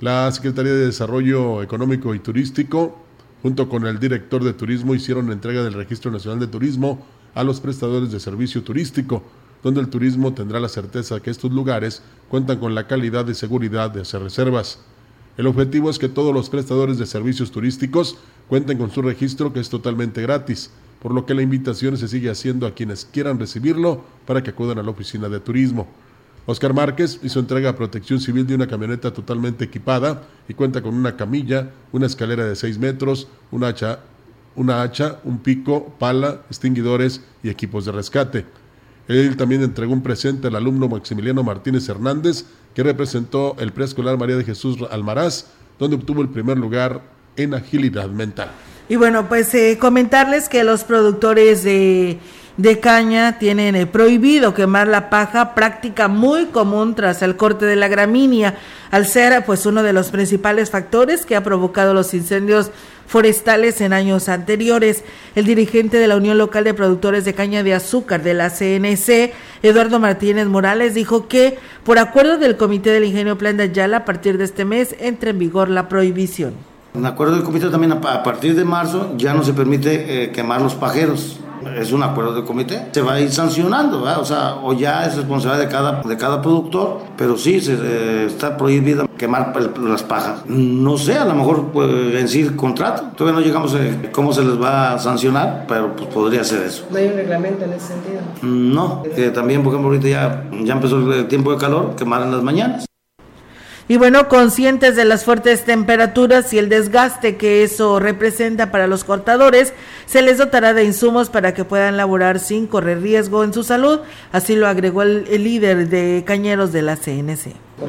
La Secretaría de Desarrollo Económico y Turístico, junto con el director de turismo, hicieron entrega del Registro Nacional de Turismo a los prestadores de servicio turístico, donde el turismo tendrá la certeza que estos lugares cuentan con la calidad y seguridad de hacer reservas. El objetivo es que todos los prestadores de servicios turísticos cuenten con su registro que es totalmente gratis, por lo que la invitación se sigue haciendo a quienes quieran recibirlo para que acudan a la oficina de turismo. Oscar Márquez hizo entrega a Protección Civil de una camioneta totalmente equipada y cuenta con una camilla, una escalera de 6 metros, una hacha, un pico, pala, extinguidores y equipos de rescate. Él también entregó un presente al alumno Maximiliano Martínez Hernández, que representó el preescolar María de Jesús Almaraz, donde obtuvo el primer lugar en agilidad mental. Y bueno, pues eh, comentarles que los productores de, de caña tienen eh, prohibido quemar la paja, práctica muy común tras el corte de la gramínea, al ser pues uno de los principales factores que ha provocado los incendios forestales en años anteriores. El dirigente de la Unión Local de Productores de Caña de Azúcar de la CNC, Eduardo Martínez Morales, dijo que por acuerdo del Comité del Ingenio Plan de Ayala, a partir de este mes entra en vigor la prohibición. En acuerdo del comité también a partir de marzo ya no se permite eh, quemar los pajeros. Es un acuerdo del comité. Se va a ir sancionando, o sea, o ya es responsabilidad de cada, de cada productor, pero sí se, eh, está prohibido quemar las pajas. No sé, a lo mejor pues, en sí contrato. Todavía no llegamos a cómo se les va a sancionar, pero pues podría ser eso. ¿No hay un reglamento en ese sentido? No, también, por ejemplo, ahorita ya, ya empezó el tiempo de calor, quemar en las mañanas. Y bueno, conscientes de las fuertes temperaturas y el desgaste que eso representa para los cortadores, se les dotará de insumos para que puedan laborar sin correr riesgo en su salud, así lo agregó el, líder de cañeros de la CNC.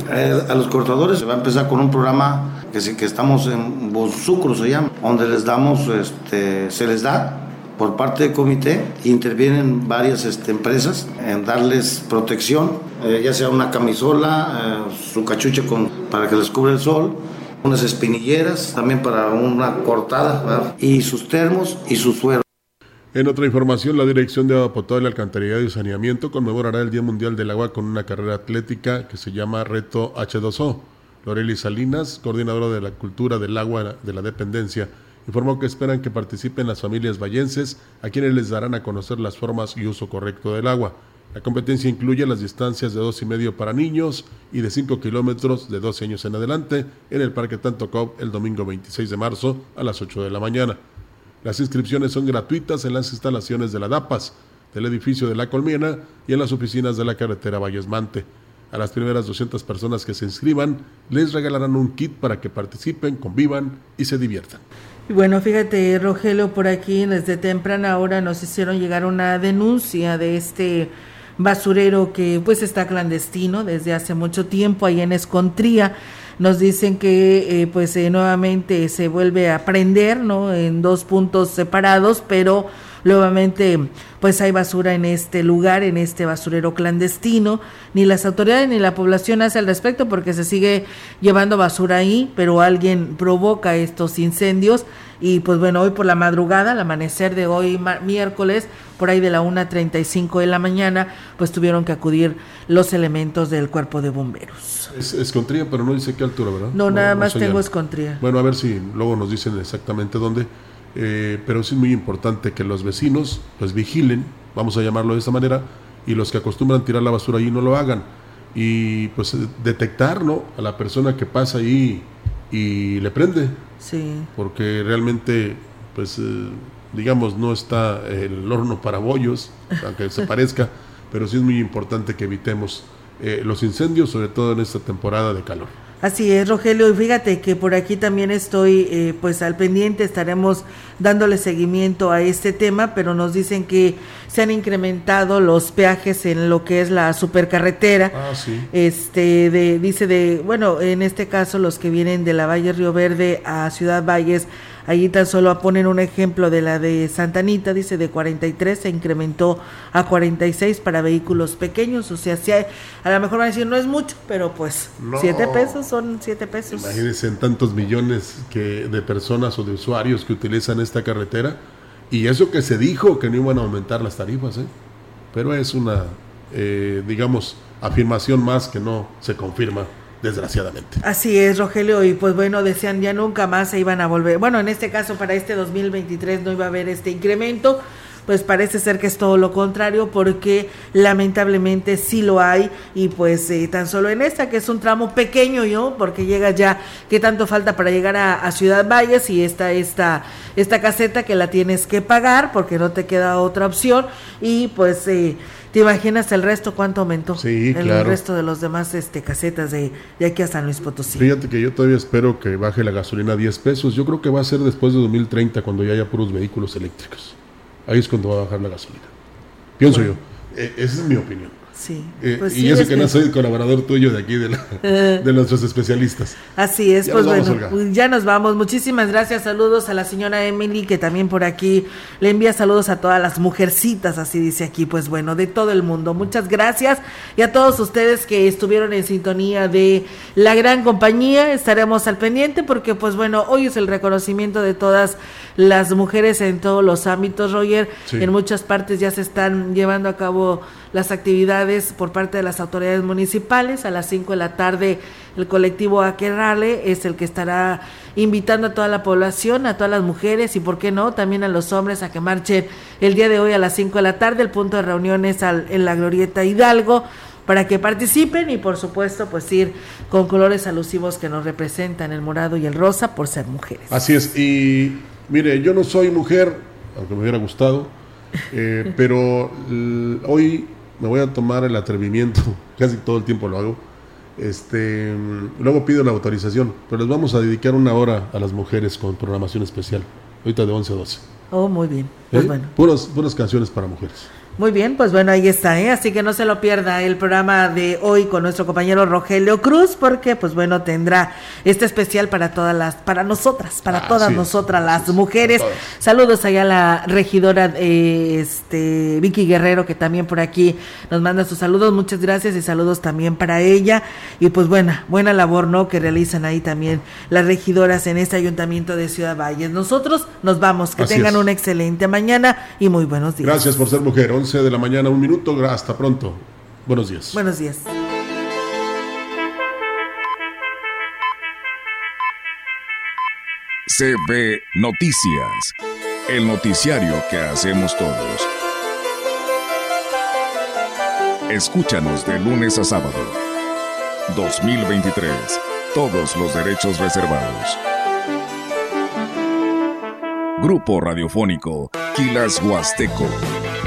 Eh, a los cortadores se va a empezar con un programa que, que estamos en Bonsucro se llama, donde les damos, este, se les da por parte del comité intervienen varias este, empresas en darles protección, eh, ya sea una camisola, eh, su cachucha con, para que les cubra el sol, unas espinilleras también para una cortada y sus termos y su suero. En otra información, la Dirección de Agua Potable, Alcantarillado y Saneamiento conmemorará el Día Mundial del Agua con una carrera atlética que se llama Reto H2O. Loreli Salinas, coordinadora de la Cultura del Agua de la Dependencia, Informó que esperan que participen las familias vallenses, a quienes les darán a conocer las formas y uso correcto del agua. La competencia incluye las distancias de dos y medio para niños y de 5 kilómetros de 12 años en adelante en el Parque Tantocop el domingo 26 de marzo a las 8 de la mañana. Las inscripciones son gratuitas en las instalaciones de la DAPAS, del edificio de La Colmena y en las oficinas de la carretera Vallesmante. A las primeras 200 personas que se inscriban les regalarán un kit para que participen, convivan y se diviertan. Bueno, fíjate, Rogelio, por aquí desde temprana hora nos hicieron llegar una denuncia de este basurero que pues está clandestino desde hace mucho tiempo ahí en Escontría. Nos dicen que eh, pues eh, nuevamente se vuelve a prender, ¿no? En dos puntos separados, pero nuevamente pues hay basura en este lugar, en este basurero clandestino. Ni las autoridades ni la población hace al respecto porque se sigue llevando basura ahí, pero alguien provoca estos incendios. Y pues bueno, hoy por la madrugada, al amanecer de hoy miércoles, por ahí de la 1.35 de la mañana, pues tuvieron que acudir los elementos del cuerpo de bomberos. Es escontría, pero no dice qué altura, ¿verdad? No, nada más tengo escontría. Bueno, a ver si luego nos dicen exactamente dónde. Eh, pero sí es muy importante que los vecinos pues vigilen, vamos a llamarlo de esta manera, y los que acostumbran tirar la basura ahí no lo hagan. Y pues detectar ¿no? a la persona que pasa ahí y le prende. Sí. Porque realmente, pues, eh, digamos, no está el horno para bollos, aunque se parezca, (laughs) pero sí es muy importante que evitemos eh, los incendios, sobre todo en esta temporada de calor. Así es, Rogelio, y fíjate que por aquí también estoy eh, pues al pendiente, estaremos dándole seguimiento a este tema, pero nos dicen que se han incrementado los peajes en lo que es la supercarretera. Ah, sí. Este de dice de, bueno, en este caso los que vienen de la Valle Río Verde a Ciudad Valles Allí tan solo ponen un ejemplo de la de Santanita, dice de 43 se incrementó a 46 para vehículos pequeños, o sea, si a lo mejor van a decir no es mucho, pero pues 7 pesos son 7 pesos. Imagínense en tantos millones que de personas o de usuarios que utilizan esta carretera y eso que se dijo que no iban a aumentar las tarifas, ¿eh? pero es una, eh, digamos, afirmación más que no se confirma desgraciadamente. Así es, Rogelio, y pues bueno, decían ya nunca más se iban a volver. Bueno, en este caso para este 2023 no iba a haber este incremento, pues parece ser que es todo lo contrario porque lamentablemente sí lo hay y pues eh, tan solo en esta que es un tramo pequeño yo porque llega ya qué tanto falta para llegar a, Ciudad Valles y esta esta esta caseta que la tienes que pagar porque no te queda otra opción y pues eh, ¿Te imaginas el resto cuánto aumentó? Sí, el resto de los demás este, casetas de, de, aquí a San Luis Potosí. Fíjate que yo todavía espero que baje la gasolina a 10 pesos. Yo creo que va a ser después de 2030 cuando ya haya puros vehículos eléctricos. Ahí es cuando va a bajar la gasolina. Pienso yo. E, esa es mi opinión. Sí. Eh, pues y eso que no soy colaborador tuyo de aquí, de, (laughs) de nuestros especialistas. Así es, pues bueno, pues ya nos vamos. Muchísimas gracias. Saludos a la señora Emily, que también por aquí le envía saludos a todas las mujercitas, así dice aquí, pues bueno, de todo el mundo. Muchas gracias. Y a todos ustedes que estuvieron en sintonía de la gran compañía, estaremos al pendiente porque, pues bueno, hoy es el reconocimiento de todas las mujeres en todos los ámbitos, Roger. En muchas partes ya se están llevando a cabo las actividades por parte de las autoridades municipales. A las 5 de la tarde el colectivo Aquerrale es el que estará invitando a toda la población, a todas las mujeres y, ¿por qué no?, también a los hombres a que marchen el día de hoy a las 5 de la tarde. El punto de reunión es en la Glorieta Hidalgo para que participen y por supuesto pues ir con colores alusivos que nos representan el morado y el rosa por ser mujeres. Así es, y mire, yo no soy mujer, aunque me hubiera gustado, eh, (laughs) pero hoy me voy a tomar el atrevimiento, (laughs) casi todo el tiempo lo hago. Este, luego pido la autorización, pero les vamos a dedicar una hora a las mujeres con programación especial, ahorita de 11 a 12. Oh, muy bien. Pues ¿Eh? bueno. puras canciones para mujeres. Muy bien, pues bueno, ahí está, ¿eh? así que no se lo pierda el programa de hoy con nuestro compañero Rogelio Cruz, porque pues bueno, tendrá este especial para todas las, para nosotras, para todas nosotras, las mujeres. Saludos allá a la regidora este Vicky Guerrero, que también por aquí nos manda sus saludos, muchas gracias y saludos también para ella. Y pues buena, buena labor, ¿no? Que realizan ahí también las regidoras en este ayuntamiento de Ciudad Valles. Nosotros nos vamos, que tengan una excelente mañana y muy buenos días. Gracias por ser mujer. 11 de la mañana, un minuto. Hasta pronto. Buenos días. Buenos días. CB Noticias, el noticiario que hacemos todos. Escúchanos de lunes a sábado. 2023. Todos los derechos reservados. Grupo Radiofónico Quilas Huasteco.